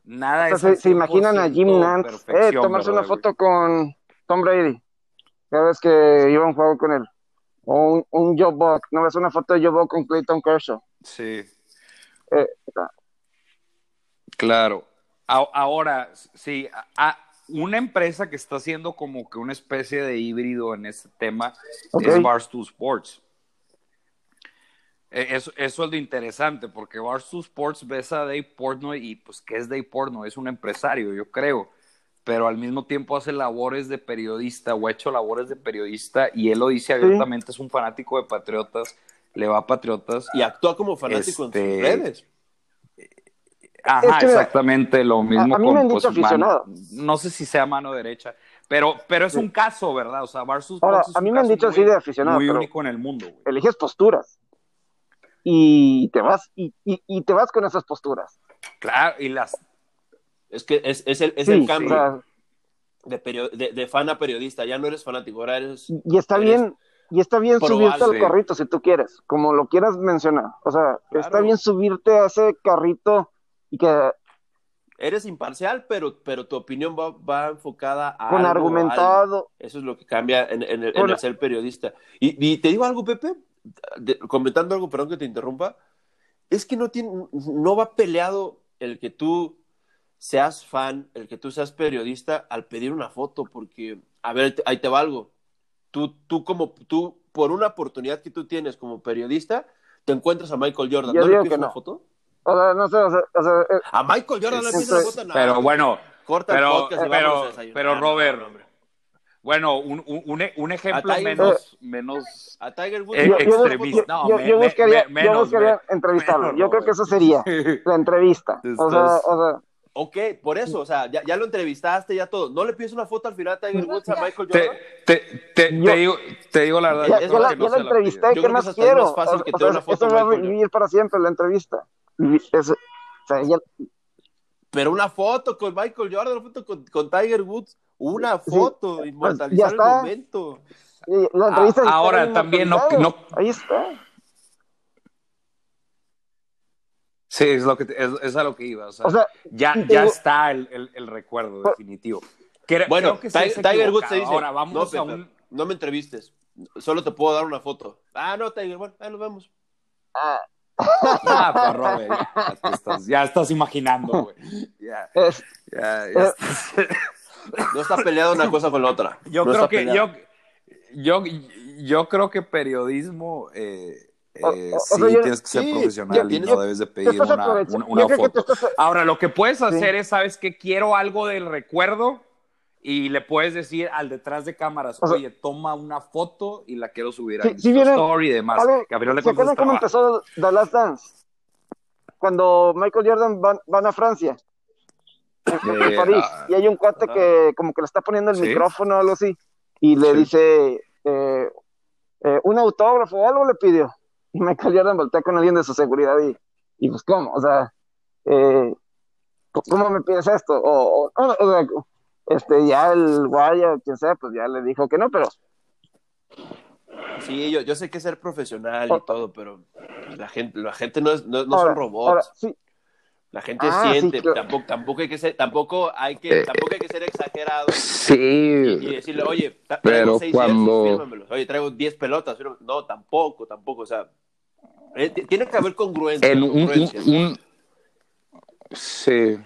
Nada o sea, es se, imaginan a Jim 100% Nantz, eh, tomarse una foto con Tom Brady. Ya ves que iba a un juego con él. O un, un Joe Buck, ¿no ves una foto de Joe Buck con Clayton Kershaw? Sí, Eh, claro. A- ahora, sí, a- una empresa que está haciendo como que una especie de híbrido en este tema Ok. es Barstool Sports. Eh, Eso, eso es lo interesante, porque Barstool Sports ves a Dave Portnoy y pues, ¿qué es Dave Portnoy? Es un empresario, yo creo, pero al mismo tiempo hace labores de periodista o ha hecho labores de periodista y él lo dice abiertamente, es un fanático de Patriotas, le va a Patriotas. Y actúa como fanático Este, en sus redes. Ajá, Es que mira, exactamente lo mismo a mí con me han dicho pues, aficionado. mano- no sé si sea mano derecha, pero, pero es Sí. un caso, ¿verdad? O sea, Barstool Ahora, Sports es a mí me han dicho muy- así de aficionado, muy pero- único en el mundo, güey. eliges posturas. Y te vas, y, y, y te vas con esas posturas. Claro, y las Es que es, es el, es Sí, el cambio de, perio- de, de fan a periodista. Ya no eres fanático, ahora eres. y está Eres bien, y está bien subirte al Sí. carrito si tú quieres, como lo quieras mencionar. O sea, está bien subirte a ese carrito y que Eres imparcial, pero, pero tu opinión va, va enfocada a. con algo, a algo. argumentado, Eso es lo que cambia en, en el, en Con- el ser periodista. Y, y te digo algo, Pepe, de- comentando algo, perdón que te interrumpa, es que no, tiene, no va peleado el que tú seas fan, el que tú seas periodista al pedir una foto, porque, a ver, ahí te va algo. Tú, tú como, tú, por una oportunidad que tú tienes como periodista, te encuentras a Michael Jordan. Yo ¿No le pides una no. foto? o sea, no sé, o sea, o sea, eh, A Michael Jordan no le pides una foto. No, pero bueno, corta el pero- podcast y pero- vámonos a desayunar. pero, Robert, hombre. Bueno, un, un, un- un ejemplo A Tiger menos, menos A Tiger Woods. Eh, yo, extremista. yo- No, yo- me- yo me- buscaría, me- yo menos, buscaría me- entrevistarlo. menos, yo creo que eso sería <laughs> la entrevista. O sea, o sea, Ok, por eso, o sea, ya, ya lo entrevistaste, ya todo. ¿No le pides una foto al final a Tiger Woods a Michael Jordan? te, te, Yo- te digo, te digo la verdad. ya, es yo la, que no ya la se la entrevisté, ¿qué más quiero? más fácil O- que o te dé sea, una foto eso va a vivir para siempre la entrevista. Eso- o sea, ya- Pero una foto con Michael Jordan, una foto con, con Tiger Woods, una Sí. foto, Ya inmortalizar el momento. la entrevista está ahora también no- Ahí está. Sí, es, lo que te- es, es a lo que iba. O sea, O sea, ya, ya digo- está el, el, el recuerdo definitivo. Bueno, que sí Tiger Woods te equivocado. dice, Ahora vamos no, a un... no me entrevistes, solo te puedo dar una foto. Ah, no, Tiger, bueno, ahí nos vemos. ah, Ah, <laughs> pues, Robert, ya, estás, ya estás imaginando, güey. Ya, ya, ya estás- No está peleada una cosa con la otra. Yo No creo que peleado. yo, yo, yo creo que periodismo eh, O- eh, o- o sí sea, yo- tienes que ser sí, profesional y no debes de pedir una, una- una que foto. estás- Ahora, lo que puedes Sí. hacer es, ¿sabes qué? Quiero algo del recuerdo y le puedes decir al detrás de cámaras, O sea- oye, toma una foto y la quiero subir a Sí, sí Story y demás. Que a final de ¿Se cuentas acuerdan es cómo empezó The Last Dance? Cuando Michael Jordan van, van a Francia, París, ah, y hay un cuate que como que le está poniendo el Sí. micrófono o algo así, y le dice eh, eh, un autógrafo o algo le pidió. Y Michael Jordan voltea con alguien de su seguridad y, y pues, ¿cómo? O sea, eh, ¿cómo me pides esto? O, o, o sea, este, ya el guaya, quien sea, pues ya le dijo que no, pero Sí, yo, yo sé que es ser profesional y todo, pero la gente, la gente no, es, no, no ahora, son robots. ahora, sí, La gente Ah, siente, sí, claro. tampoco, tampoco hay que ser, tampoco hay que, Eh, tampoco hay que ser exagerado y Sí, decirle, oye, ta- Pero traigo seis cuando-. Oye, traigo 10 pelotas. No, tampoco, tampoco. O sea, eh, tiene que haber congruencia. en un, un- congruencia. un- sí,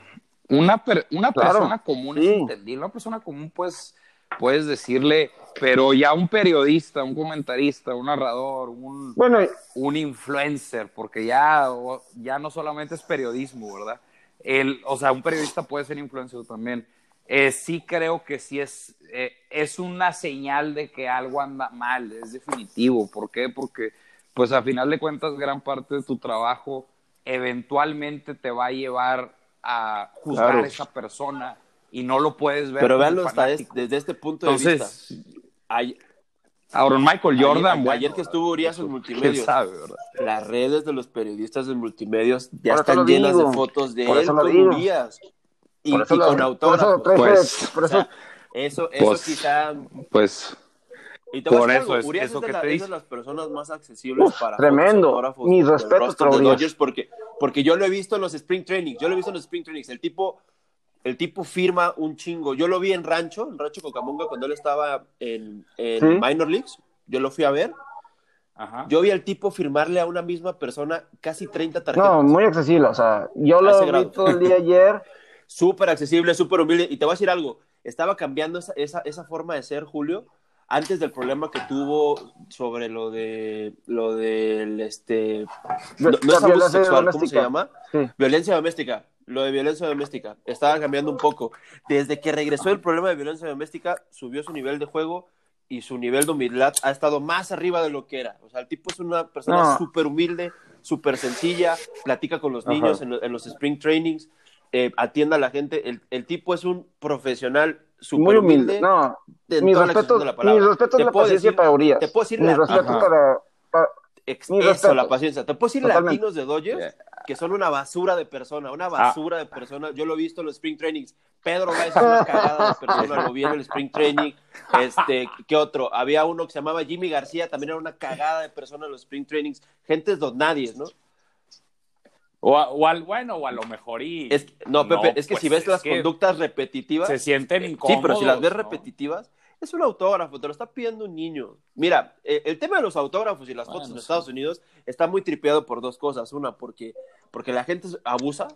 una, per- una Claro, persona común sí. es entendible, una persona común pues puedes decirle, pero ya un periodista, un comentarista, un narrador, un, bueno, un influencer, porque ya, ya no solamente es periodismo, ¿verdad? El, o sea, un periodista puede ser influencer también. Eh, sí creo que sí es, eh, es una señal de que algo anda mal, es definitivo. ¿Por qué? Porque, pues a final de cuentas, gran parte de tu trabajo eventualmente te va a llevar a juzgar Claro. a esa persona y no lo puedes ver. Pero véanlo hasta es- fanático. desde este punto de Entonces, vista. Ay- ahora Michael Jordan, ayer, bueno, ayer que estuvo Urias en quién multimedios, sabe, ¿verdad? las redes de los periodistas de multimedios ya Por están llenas digo, de fotos de por él eso lo con digo. Urias y, por eso, y lo- con autógrafos. por eso- Pues- por eso- O sea, eso, eso Pues- quizá Pues Y te Por eso algo, es- Urias eso es, de que la- te es de las personas más accesibles Uf, para tremendo. Mis respetos para de Urias. Porque, porque yo lo he visto en los Spring Trainings. Yo lo he visto en los Spring Trainings. El tipo, el tipo firma un chingo. Yo lo vi en Rancho, en Rancho Cocamonga, cuando él estaba en, en Sí. Minor Leagues. Yo lo fui a ver. Ajá. Yo vi al tipo firmarle a una misma persona casi 30 tarjetas. no, muy accesible, o sea, yo lo vi grado. todo el día <laughs> ayer, súper accesible, súper humilde. Y te voy a decir algo, estaba cambiando esa, esa, esa forma de ser, Julio, antes del problema que tuvo sobre lo de lo del este no, no es abuso sexual, ¿cómo se llama? Sí. Violencia doméstica. Lo de violencia doméstica. Estaba cambiando un poco. Desde que regresó el problema de violencia doméstica, subió su nivel de juego y su nivel de humildad ha estado más arriba de lo que era. O sea, el tipo es una persona No. súper humilde, súper sencilla, platica con los Ajá. niños en, en los spring trainings, eh, atiende a la gente. El, el tipo es un profesional muy súper humilde. humilde. No, mis la extensión respetos, de la palabra. mis respetos la paciencia decir- para Urias. Te puedo decir mis la- respetos para, para- Ex- Mis eso, la paciencia. Te puedo decir Totalmente. latinos de Dodgers que son una basura de persona, una basura de persona. Yo lo he visto en los spring trainings. Pedro Báez es una cagada de persona, lo vi en el spring training. Este, ¿qué otro? Había uno que se llamaba Jimmy García, también era una cagada de persona en los spring trainings. Gentes don nadie, ¿no? O, al bueno, o a lo mejor y. Es, no, Pepe, es que pues, si ves es las conductas repetitivas, Se sienten Sí, incómodos. pero si las ves ¿no? repetitivas, es un autógrafo, te lo está pidiendo un niño. Mira, eh, el tema de los autógrafos y las Bueno, fotos en sí. Estados Unidos está muy tripeado por dos cosas. Una, porque, porque la gente abusa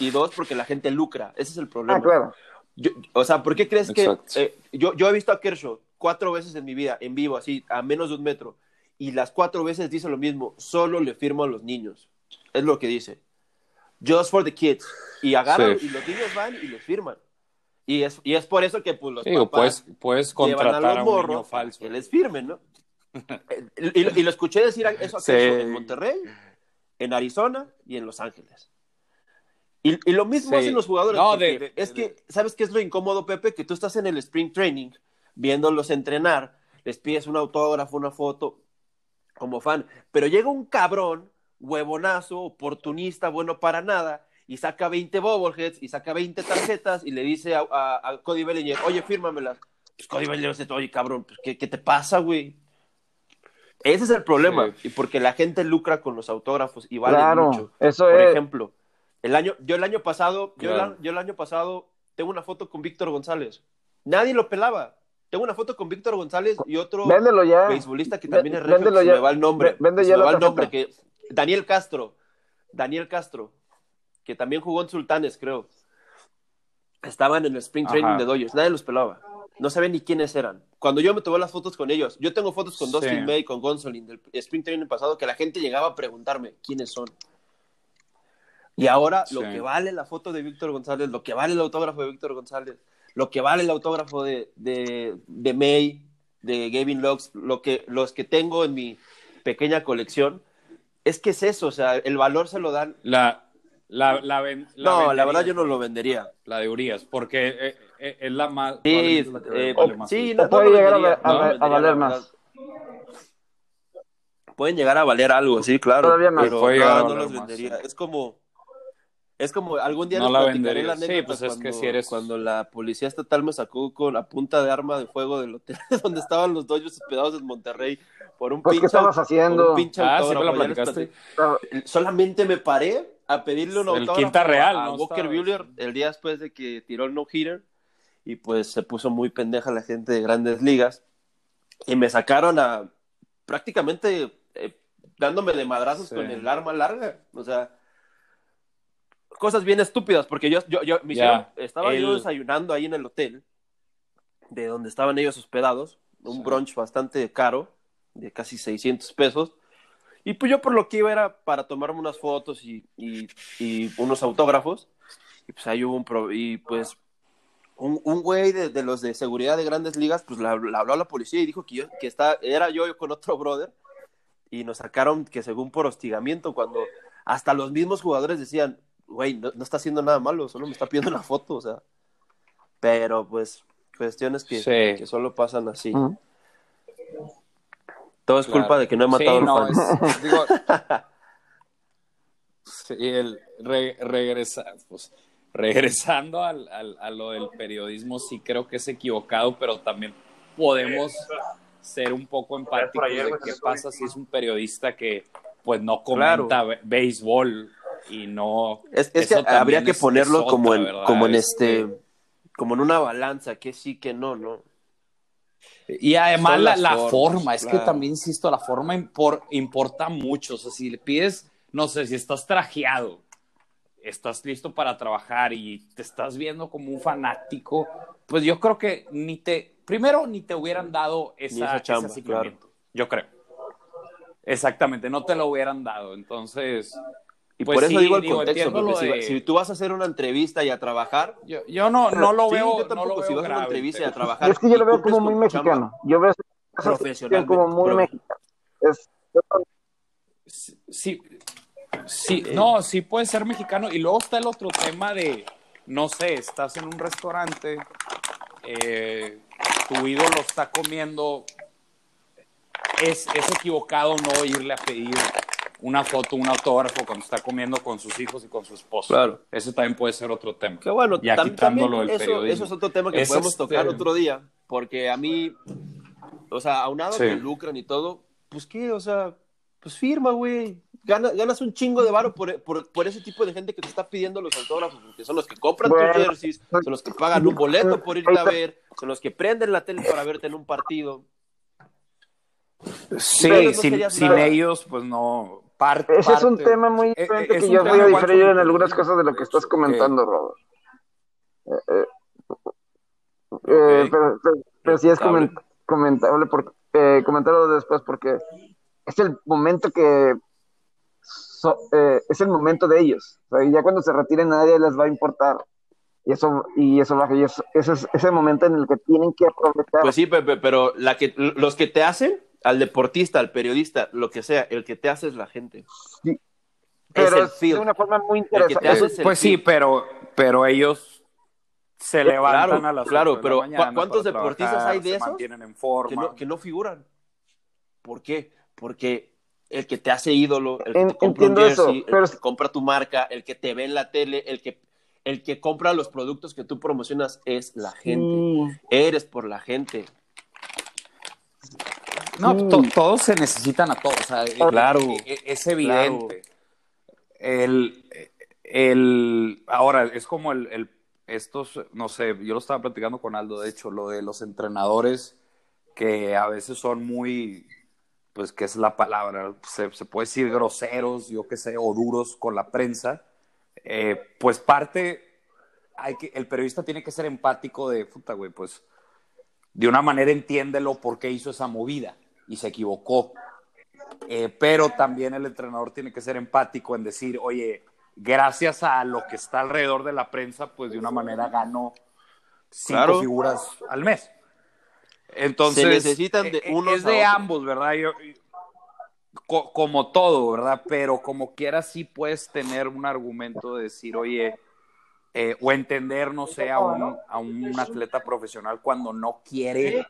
y dos, porque la gente lucra. Ese es el problema. Ah, claro. Yo- o sea, ¿por qué crees Exacto. que eh, yo, yo he visto a Kershaw cuatro veces en mi vida, en vivo, así, a menos de un metro, y las cuatro veces dice lo mismo, solo le firmo a los niños. Es lo que dice. Just for the kids. Y agarran, Sí. y los niños van y les firman. Y es, y es por eso que pues, los Digo, papás puedes, puedes a contratar los a, un niño morros falso. que les firmen, ¿no? <laughs> Y, y lo escuché decir eso a Sí. En Monterrey, en Arizona y en Los Ángeles. Y, y lo mismo Sí. hacen los jugadores. No, porque de- es de- que, ¿sabes qué es lo incómodo, Pepe? Que tú estás en el spring training, viéndolos entrenar, les pides un autógrafo, una foto, como fan, pero llega un cabrón, huevonazo, oportunista, bueno para nada, y saca 20 bobbleheads, y saca 20 tarjetas, y le dice a, a- a Cody Bellinger, oye, fírmamelas. Pues Cody Bellinger dice, oye, cabrón, pues, ¿qué, qué te pasa, güey? Ese es el problema, Sí. y porque la gente lucra con los autógrafos y vale claro, mucho. eso Por es. ejemplo, el año, yo el año pasado, yo, el, Claro. yo el año pasado tengo una foto con Víctor González. Nadie lo pelaba. Tengo una foto con Víctor González y otro Véndelo ya. beisbolista que también Vé- es regio, véndelo ya. me va el nombre. Vende ya me va el nombre que Daniel Castro. Daniel Castro, que también jugó en Sultanes, creo. Estaban en el Spring Training Ajá. de Dodgers, nadie los pelaba. No sabía ni quiénes eran. Cuando yo me tomé las fotos con ellos, yo tengo fotos con Sí. Dustin May, con Gonsolin del Spring Training pasado, que la gente llegaba a preguntarme quiénes son. Y ahora lo que vale la foto de Víctor González, lo que vale el autógrafo de Víctor González, lo que vale el autógrafo de, de, de May, de Gavin Lux, lo que, los que tengo en mi pequeña colección, es que es eso, o sea, el valor se lo dan. La, la, la, ven- la no, la verdad yo no lo vendería. La de Urias, porque eh, eh, es la más. Sí, es la que eh, vale más. sí, no, puede lo llegar a, vendería, a- no valer más. Pueden llegar a valer algo, sí, claro. Todavía más. Pero no, no los más, vendería. sí. Es como, es como algún día No la vendería. la Sí, pues es que cuando, si eres- cuando la policía estatal me sacó con la punta de arma de fuego del hotel <laughs> donde estaban los Dodgers hospedados en Monterrey por un Pues, ¿qué pinche, estabas por haciendo? un pinche Ah, sí me la platicaste. Solamente me paré a pedirle un El autógrafo Quinta Real, a ¿no? Walker. Buehler el día después de que tiró el no-hitter y pues se puso muy pendeja la gente de grandes ligas y me sacaron a prácticamente eh, dándome de madrazos Sí. con el arma larga, o sea, cosas bien estúpidas porque yo, yo, yo me estaba yo el- desayunando ahí en el hotel de donde estaban ellos hospedados, un Sí. brunch bastante caro de casi 600 pesos. Y pues yo por lo que iba era para tomarme unas fotos y, y- y unos autógrafos. Y pues ahí hubo un... pro- y pues un, un güey de, de los de seguridad de grandes ligas, pues habló le habló a la policía y dijo que, yo, que está, era yo con otro brother. Y nos sacaron que según por hostigamiento, cuando hasta los mismos jugadores decían, güey, no, no está haciendo nada malo, solo me está pidiendo una foto, o sea. Pero pues cuestiones que, Sí. que solo pasan así. Ujú. Todo es Claro. culpa de que no he matado Sí, a un no, fan. es- digo, <laughs> sí, el re- regresa, pues, regresando al, al- a lo del periodismo, sí creo que es equivocado, pero también podemos ser un poco empáticos de qué pasa si es un periodista que pues no comenta béisbol y no Es, es que habría que es- ponerlo otra, como en, ¿verdad? como en Este- este, como en una balanza, que sí, que no, ¿no? Y además la, la formas, forma, es que también insisto, la forma impor- importa mucho. O sea, si le pides, no sé, si estás trajeado, estás listo para trabajar y te estás viendo como un fanático, pues yo creo que ni te, primero ni te hubieran dado esa, esa chamba, ese yo creo. Exactamente, no te lo hubieran dado. Entonces, Y Pues por eso sí, digo el digo, contexto, porque si, de- si tú vas a hacer una entrevista y a trabajar, yo, yo no, no lo Sí, veo. yo tampoco, no lo veo si vas a una entrevista y a trabajar. Es que yo lo veo como muy mexicano. Yo veo profesionalmente, como muy pero- mexicano. Es, Sí, sí, no, sí puede ser mexicano. Y luego está el otro tema de, no sé, estás en un restaurante, eh, tu ídolo está comiendo, es, es equivocado no irle a pedir una foto, un autógrafo cuando está comiendo con sus hijos y con su esposo. Claro. Ese también puede ser otro tema. Que bueno, Ya tam- quitándolo también eso, periodismo. eso es otro tema que Es podemos este- tocar otro día, porque a mí, o sea, aunado Sí. que lucran y todo, pues qué, o sea, pues firma, güey. Gana- ganas un chingo de varo por, por, por ese tipo de gente que te está pidiendo los autógrafos, porque son los que compran Bueno, tus jerseys, son los que pagan un boleto por irte a ver, son los que prenden la tele para verte en un partido. Sí, no sin, ellos, pues no. Parte, ese es un tema muy Eh, eh, diferente es que yo voy a diferir en algunas cosas de lo que estás comentando, Robert. Eh, eh, eh, pero, pero- pero sí es Comentable. coment- comentable, porque, eh, comentarlo después porque es el momento que so- eh, es el momento de ellos. O sea, ya cuando se retiren a nadie les va a importar. Y eso, y eso baja, y eso, ese es ese momento en el que tienen que aprovechar. Pues sí, Pepe, pero la que, los que te hacen, al deportista, al periodista, lo que sea, el que te hace es la gente. Sí. es pero el es de una forma muy interesante. Eh, el pues sí, pero, pero ellos se levantan claro, a las claro, ocho de la pero mañana ¿cu- cuántos deportistas trabajar, hay de se esos mantienen en que no, que no figuran. ¿Por qué? Porque el que te hace ídolo, el que En- te compra un eso, pero el que te compra tu marca, el que te ve en la tele, el que, el que compra los productos que tú promocionas es la gente. Sí. Eres por la gente. No, to- todos se necesitan a todos. o sea, eh, Claro. eh, eh, es evidente. El, el, ahora, es como el, el- estos, no sé, yo lo estaba platicando con Aldo, de hecho, lo de los entrenadores que a veces son muy, pues, ¿qué es la palabra? Se, se puede decir groseros, yo qué sé, o duros con la prensa. Eh, pues parte, hay que, el periodista tiene que ser empático de, puta, güey, pues, de una manera entiéndelo por qué hizo esa movida y se equivocó. Eh, pero también el entrenador tiene que ser empático en decir, oye, gracias a lo que está alrededor de la prensa, pues de una manera ganó cinco Claro. figuras al mes. Entonces, Se necesitan de eh, eh, unos es de ambos, ¿verdad? Yo- co- como todo, ¿verdad? Pero como quiera sí puedes tener un argumento de decir, oye, eh, o entender, no sé, a un, a un atleta profesional cuando no quiere,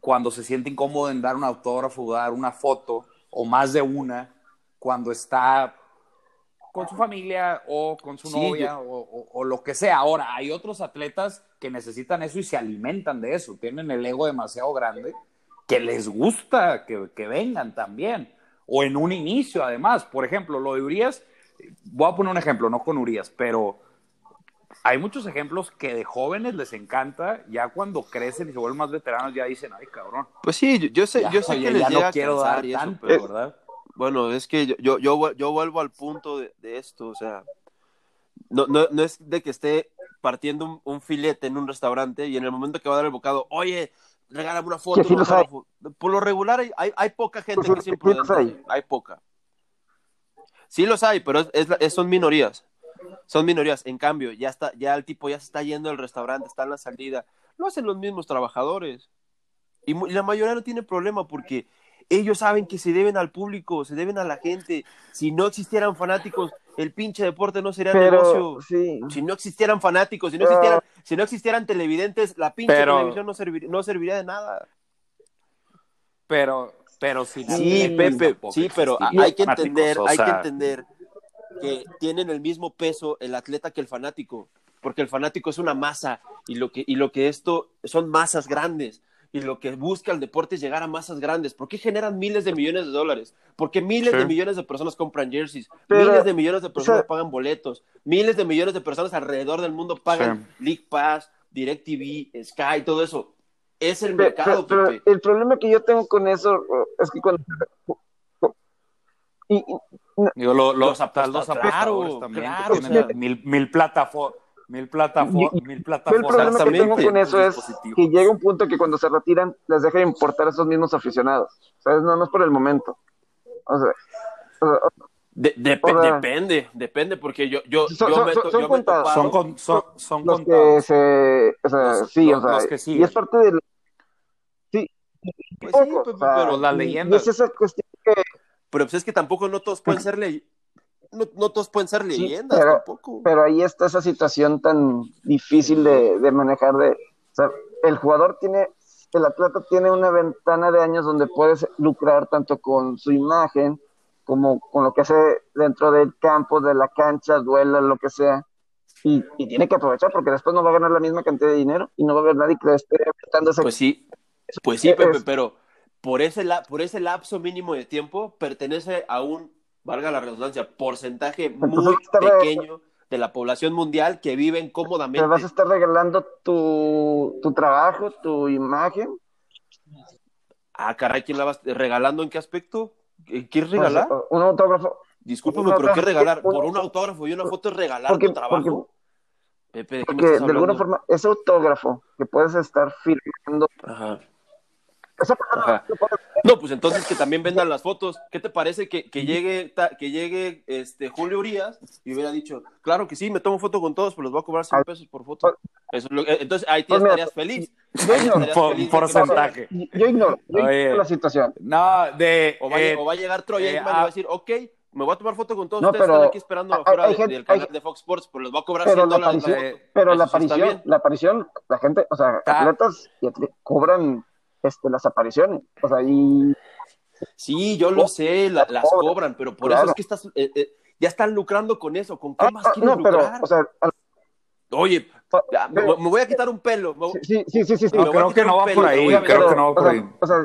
cuando se siente incómodo en dar un autógrafo, dar una foto, o más de una, cuando está con su familia o con su Sí, novia o, o- o lo que sea. Ahora, hay otros atletas que necesitan eso y se alimentan de eso, tienen el ego demasiado grande que les gusta que, que vengan también. O en un inicio, además. Por ejemplo, lo de Urias, voy a poner un ejemplo, no con Urias, pero hay muchos ejemplos que de jóvenes les encanta, ya cuando crecen y se vuelven más veteranos, ya dicen, ay, cabrón. Pues sí, yo, yo sé, ya, yo sé oye, que les ya llega no quiero dar y eso, tanto, pero- ¿verdad? Bueno, es que yo, yo, yo, yo vuelvo al punto de, de esto, o sea, no, no, no es de que esté partiendo un, un filete en un restaurante y en el momento que va a dar el bocado, oye, regálame una foto, sí un los hay. autógrafo". Por lo regular hay, hay, hay poca gente Sí, que es sí imprudente, hay. hay poca. Sí los hay, pero es, es- son minorías. Son minorías. En cambio, ya está, ya el tipo ya se está yendo al restaurante, está en la salida. Lo hacen los mismos trabajadores. Y, la mayoría no tiene problema porque ellos saben que se deben al público, se deben a la gente. Si no existieran fanáticos, el pinche deporte no sería Pero, negocio. sí. Si no existieran fanáticos, si no existieran, si no existieran televidentes, la pinche Pero- televisión no, servir- no serviría de nada. Pero, pero sin Sí, Pepe, sí, pero hay que entender, hay que entender que tienen el mismo peso el atleta que el fanático, porque el fanático es una masa y lo que y lo que esto son masas grandes y lo que busca el deporte es llegar a masas grandes. ¿Por qué generan miles de millones de dólares? Porque miles Sí. de millones de personas compran jerseys, Pero, miles de millones de personas o sea- pagan boletos, miles de millones de personas alrededor del mundo pagan League Pass, DirecTV, Sky, todo eso. Es el mercado, pero- Pepe. el problema que yo tengo con eso es que cuando y, y- Digo, lo- lo- Los tal- los apostadores, apostadores claro, también claro, que tienen o sea- mil, mil plataformas. Mil, platafo- Y- mil yo el plataformas. problema que tengo con eso es que llega un punto que cuando se retiran les deja de importar a esos mismos aficionados. ¿Sabes? No, no es por el momento. O sea, o sea, De- depe- O sea, depende, depende, porque yo, yo, son- yo son- me, son- yo me Son, con- son, son los que contados. se, o sea, Los- sí, los- o sea, los que y es parte del Pues sí, poco, sea, pero, Pues las y- leyendas. Y es esa cuestión que pero pues es que tampoco no todos pueden ser ley- no, no todos pueden ser Sí, leyendas pero- tampoco. pero ahí está esa situación tan difícil de, de manejar de, o sea, el jugador tiene, el atleta tiene una ventana de años donde puedes lucrar tanto con su imagen como con lo que hace dentro del campo, de la cancha, duela, lo que sea. Y, y tiene que aprovechar porque después no va a ganar la misma cantidad de dinero y no va a haber nadie que le esté Pues sí, pues sí, Pepe, pero por ese, la, por ese lapso mínimo de tiempo pertenece a un, valga la redundancia, porcentaje muy pequeño de la población mundial que viven te cómodamente. vas a estar regalando tu, tu trabajo, tu imagen. Ah, caray, ¿quién la vas regalando en qué aspecto? ¿Qué ¿Quieres O sea, regalar? un autógrafo. Discúlpame, pero ¿qué regalar? ¿Por un autógrafo y una foto es regalar Porque- tu trabajo? Pepe, ¿de qué me Porque estás de alguna forma, ese autógrafo que puedes estar firmando, Ajá. Ajá. no pues entonces que también vendan las fotos. ¿Qué te parece que, que llegue ta- que llegue este Julio Urias y hubiera dicho, claro que sí, me tomo foto con todos, pero les voy a cobrar 100 pesos por foto? Eso es lo- eh, entonces ahí Pues mira, estarías feliz. yo ignoro, Por- feliz porcentaje. yo ignoro, yo Oye. ignoro la situación. No, de. O va, eh, o va a llegar Troy eh, y va ah, a decir, ok, me voy a tomar foto con todos No, ustedes, pero están aquí esperando afuera hay de- gente- del canal hay- de Fox Sports, pero les voy a cobrar Pero 100 la dólares la aparición, foto. pero la Eso aparición, la aparición, la gente, o sea, Ah. atletas y atle- cobran este, las apariciones, o sea, y Sí, yo lo sé, la- las Cobran, cobran, pero por claro. eso es que estás, eh, eh, ya están lucrando con eso. ¿Con qué Ah, más ah, quieren no, pero, lucrar? o sea, al- Oye, ya, me, pero- me voy a quitar un pelo. me sí, sí, sí, sí, sí, No, creo que no va pelo, por ahí, creo que no va o por sea, ahí. o sea,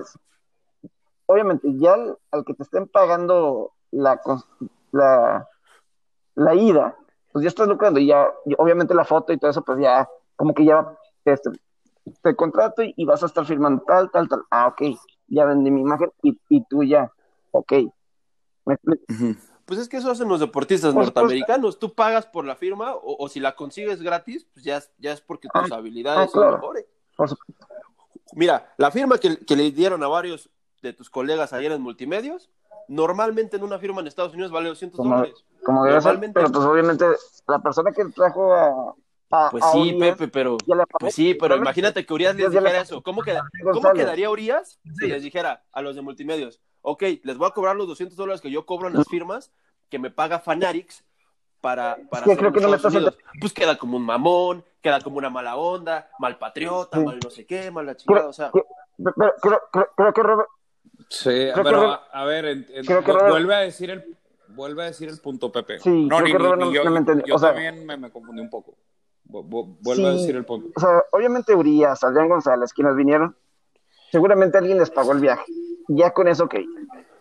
obviamente, ya al, al que te estén pagando la, la, la ida, pues ya estás lucrando y ya, y obviamente la foto y todo eso, pues ya, como que ya este, te contrato y, y vas a estar firmando tal, tal, tal. Ah, ok, ya vendí mi imagen y, y tú ya, ok. Pues es que eso hacen los deportistas Pues, norteamericanos. Tú pagas por la firma o, o si la consigues gratis, pues ya, es- ya es porque tus Ah, habilidades ah, claro. son mejores. Por supuesto. Mira, la firma que, que le dieron a varios de tus colegas ayer en Multimedios, normalmente en una firma en Estados Unidos vale 200 Como, dólares. como debe ser, Normalmente- pero pues obviamente la persona que trajo a, a, Pues a sí, Urias Pepe, pero... Pues sí, pero imagínate que Urias les dijera eso. ¿Cómo, queda-. ¿Cómo quedaría Urias si Sí. les dijera a los de Multimedios, ok, les voy a cobrar los 200 dólares que yo cobro en las firmas, que me paga Fanatics, para, para hacer creo que no me estás Unidos, pues queda como un mamón, queda como una mala onda, mal patriota, Sí. mal no sé qué, mal la chingada, Creo, o sea, creo- pero creo, creo- creo que Robert, Sí, Creo pero que- a, a ver, en- en- creo que vu- Robert- vuelve a decir el vuelve a decir el punto Pepe. Sí, no, creo ni, que ni- Robert ni no- yo, no me entendió. yo O sea- también me, me confundí un poco. Vu- vu- Vuelve a decir el punto. o sea, obviamente Urias, Adrián González, quienes vinieron, seguramente alguien les pagó el viaje. Ya con eso, ok.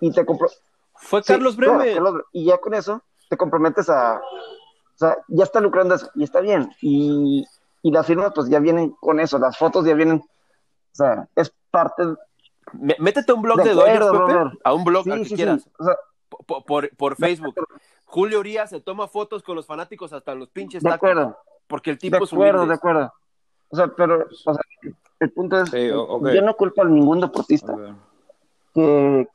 Y te compro. fue Sí, Carlos claro, Bremer. Carlos Bre- y ya con eso te comprometes a. O sea, ya está lucrando eso, y está bien. Y, y las firmas, pues ya vienen con eso, las fotos ya vienen. O sea, es parte. Me- Métete a un blog De de, Dodgers, Pepe, a un blog Sí, al que sí, sí. quieras, O sea, por, por, por Facebook. Julio Urias se toma fotos con los fanáticos hasta en los pinches de tacos, acuerdo, porque el de tipo es acuerdo, de acuerdo. O sea, pero, o sea, el punto es, Sí, yo no culpo a ningún deportista que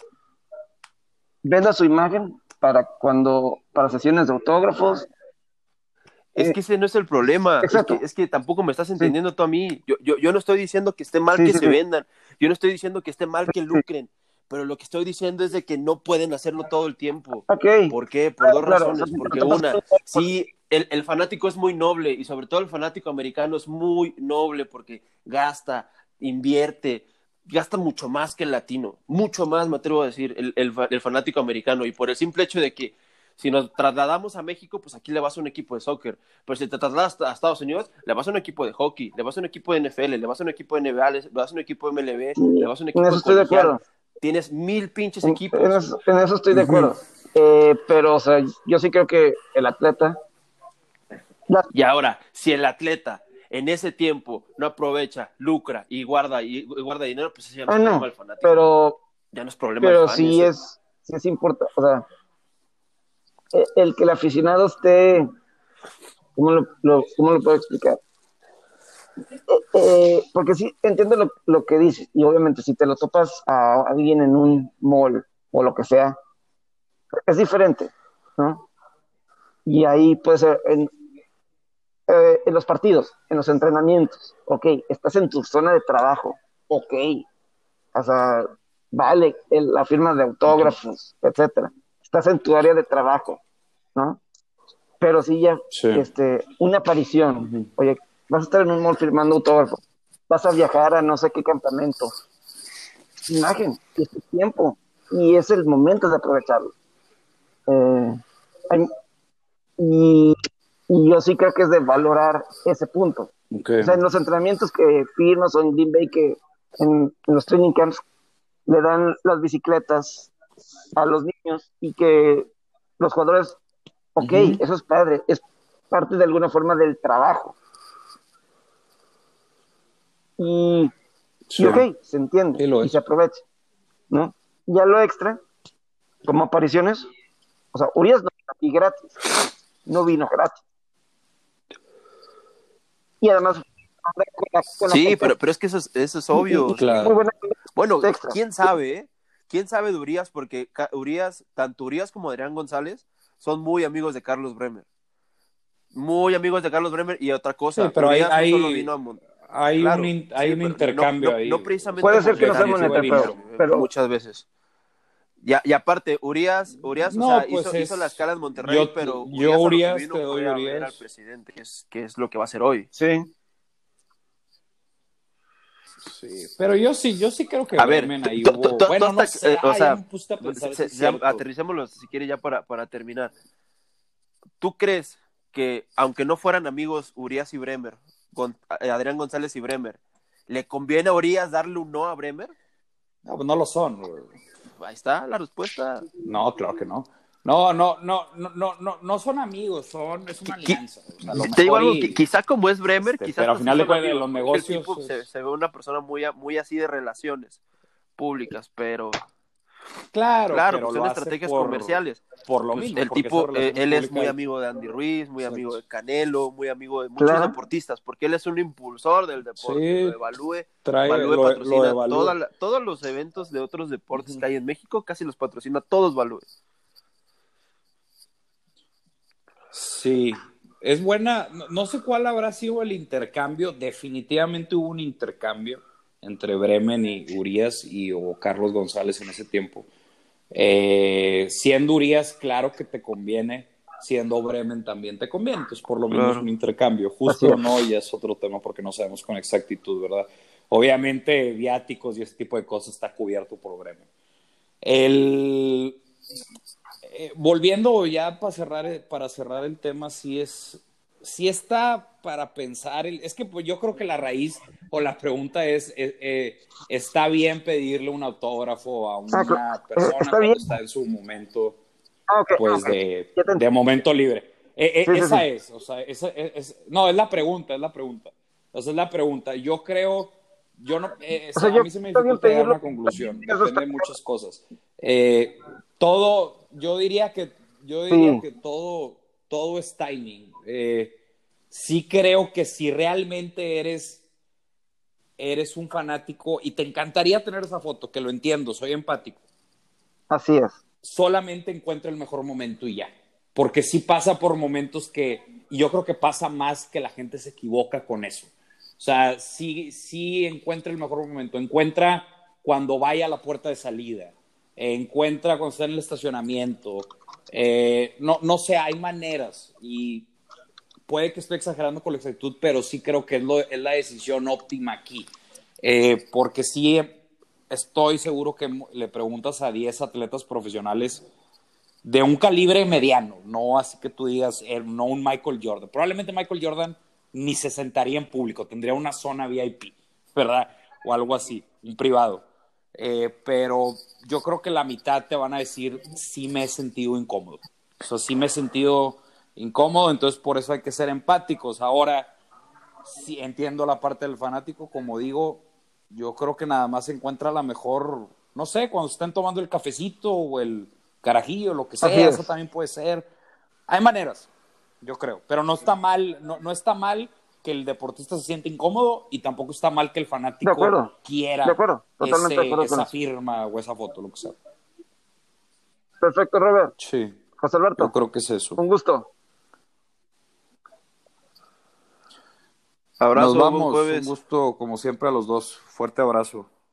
venda su imagen para cuando, para sesiones de autógrafos. Es Eh, que ese no es el problema. Es exacto. que, es que tampoco me estás entendiendo tú a mí. Yo, yo, yo no estoy diciendo que esté mal Sí, que sí, se sí. vendan. Yo no estoy diciendo que esté mal que lucren. Pero lo que estoy diciendo es de que no pueden hacerlo todo el tiempo. Ok, ¿Por qué? Por dos claro. razones. Porque una, sí, el, el fanático es muy noble y sobre todo el fanático americano es muy noble porque gasta, invierte, gasta mucho más que el latino. Mucho más, me atrevo a decir, el, el fa- el fanático americano. Y por el simple hecho de que si nos trasladamos a México, pues aquí le vas a un equipo de soccer. Pero si te trasladas a Estados Unidos, le vas a un equipo de hockey, le vas a un equipo de NFL, le vas a un equipo de NBA, le vas a un equipo de MLB, le vas a un equipo de estoy de colegial. Tienes mil pinches equipos. en eso, en eso estoy de acuerdo. Eh, pero, o sea, yo sí creo que el atleta. la- Y ahora, si el atleta en ese tiempo no aprovecha, lucra y guarda y, y guarda dinero, pues eso ya no Ah, es no, problema del fanático. pero, ya no es problema pero del fan, sí es, sí es importante. O sea, e- el que el aficionado esté. ¿Cómo lo, lo- cómo lo puedo explicar? Eh, porque sí, entiendo lo, lo que dices. Y obviamente, si te lo topas a alguien en un mall o lo que sea, es diferente, ¿no? Y ahí puede ser en, eh, en los partidos, en los entrenamientos, ok, estás en tu zona de trabajo, ok, o sea, vale, el- la firma de autógrafos, etcétera, estás en tu área de trabajo, ¿no? Pero si ya, Sí. este, una aparición, oye, vas a estar en un mall firmando autógrafos, vas a viajar a no sé qué campamento, imagen, es tu tiempo, y es el momento de aprovecharlo. Eh, hay- y, y yo sí creo que es de valorar ese punto. Ok. O sea, en los entrenamientos que firmas o en Green Bay, que en, en los training camps le dan las bicicletas a los niños y que los jugadores, ok, Ujú. eso es padre, es parte de alguna forma del trabajo. Y, Sí. y ok, se entiende Sí, lo y se aprovecha, ¿no? Ya lo extra, como apariciones, o sea, Urias no vino aquí gratis, no vino gratis. Y además, con la- con Sí, pero, pero es que eso es, eso es obvio. Claro. muy buena Bueno, extra. quién sabe, ¿eh? ¿Quién sabe de Urias? Porque Urias, tanto Urias como Adrián González son muy amigos de Carlos Bremer. Muy amigos de Carlos Bremer y otra cosa. Sí, pero hay- Urias no vino a Mon- Hay Claro, un, in- sí, hay un pero intercambio no, no- ahí. no precisamente Puede ser que no sea monetario, pero- pero- muchas veces. Ya, y aparte, Urias, Urias No, o sea, pues hizo, es- hizo la escala en Monterrey, yo- pero yo lo que Urias vino te doy fue a ver Urias. al presidente, que es, que es lo que va a hacer hoy. Sí. Sí, pero yo sí, yo sí creo que A ver, ahí hubo... bueno, no sé, eh, o sea, aterricémoslo, si quiere, ya para, para terminar. ¿Tú crees que, aunque no fueran amigos Urias y Bremer, Adrián González y Bremer, ¿le conviene a Urias darle un no a Bremer? No, pues no lo son. Ahí está la respuesta. No, claro que no. No, no, no, no, no, no, no son amigos, son, es una alianza. o sea, Te digo algo, y- qui- quizá como es Bremer, Este, quizás pero al final de cuentas, los negocios es- se, se ve una persona muy, muy así de relaciones públicas, pero Claro, claro, pero pues son estrategias por- comerciales. Por lo Pues, mismo. el tipo, eh, él es muy amigo de Andy Ruiz, muy amigo de Canelo, muy amigo de muchos Claro. deportistas, porque él es un impulsor del deporte, Sí. lo evalúe, Trae, Value lo, patrocina lo evalúa. toda la- todos los eventos de otros deportes que hay en México, casi los patrocina todos Value. Sí, es buena. No, no sé cuál habrá sido el intercambio. Definitivamente hubo un intercambio entre Bremen y Urias y o Carlos González en ese tiempo. Eh, siendo Urias, claro que te conviene siendo Bremen también te conviene. Entonces, por lo menos un intercambio. Justo o no, y es otro tema porque no sabemos con exactitud, ¿verdad? Obviamente, viáticos y ese tipo de cosas está cubierto por Bremen. El, eh, volviendo ya para cerrar, para cerrar el tema, sí es, sí está para pensar, es que pues, yo creo que la raíz o la pregunta es, eh, eh, ¿está bien pedirle un autógrafo a una ah, persona cuando está en su momento ah, pues de, de, momento libre? esa es, o sea, esa, es, no, es la pregunta, es la pregunta. Esa es la pregunta. Yo creo, yo no, a mí se me dificulta dar una conclusión, depende de muchas cosas. todo, yo diría que, yo diría que todo, todo es timing. Eh, sí creo que si realmente eres, eres un fanático y te encantaría tener esa foto, que lo entiendo, soy empático. Así es. Solamente encuentra el mejor momento y ya. Porque sí pasa por momentos que, y yo creo que pasa más que la gente se equivoca con eso. O sea, sí, sí encuentra el mejor momento. Encuentra cuando vaya a la puerta de salida. Encuentra cuando está en el estacionamiento. Eh, no, no sé, hay maneras. Y puede que estoy exagerando con la exactitud, pero sí creo que es, la decisión óptima aquí. Eh, porque sí estoy seguro que le preguntas a 10 atletas profesionales de un calibre mediano, no así que tú digas, eh, no un Michael Jordan. Probablemente Michael Jordan ni se sentaría en público, tendría una zona VIP, ¿verdad? O algo así, un privado. Eh, pero yo creo que la mitad te van a decir, sí me he sentido incómodo. O sea, sí me he sentido incómodo, entonces por eso hay que ser empáticos. Ahora, si entiendo la parte del fanático, como digo, yo creo que nada más se encuentra la mejor, no sé, cuando estén tomando el cafecito o el carajillo, lo que sea, eso también puede ser. Hay maneras, yo creo, pero no está mal, no, no está mal que el deportista se siente incómodo y tampoco está mal que el fanático quiera esa firma o esa foto, lo que sea. Perfecto, Robert. Sí. José Alberto. Yo creo que es eso. Un gusto. Abrazo, Nos vamos. Un gusto, como siempre, a los dos. Fuerte abrazo.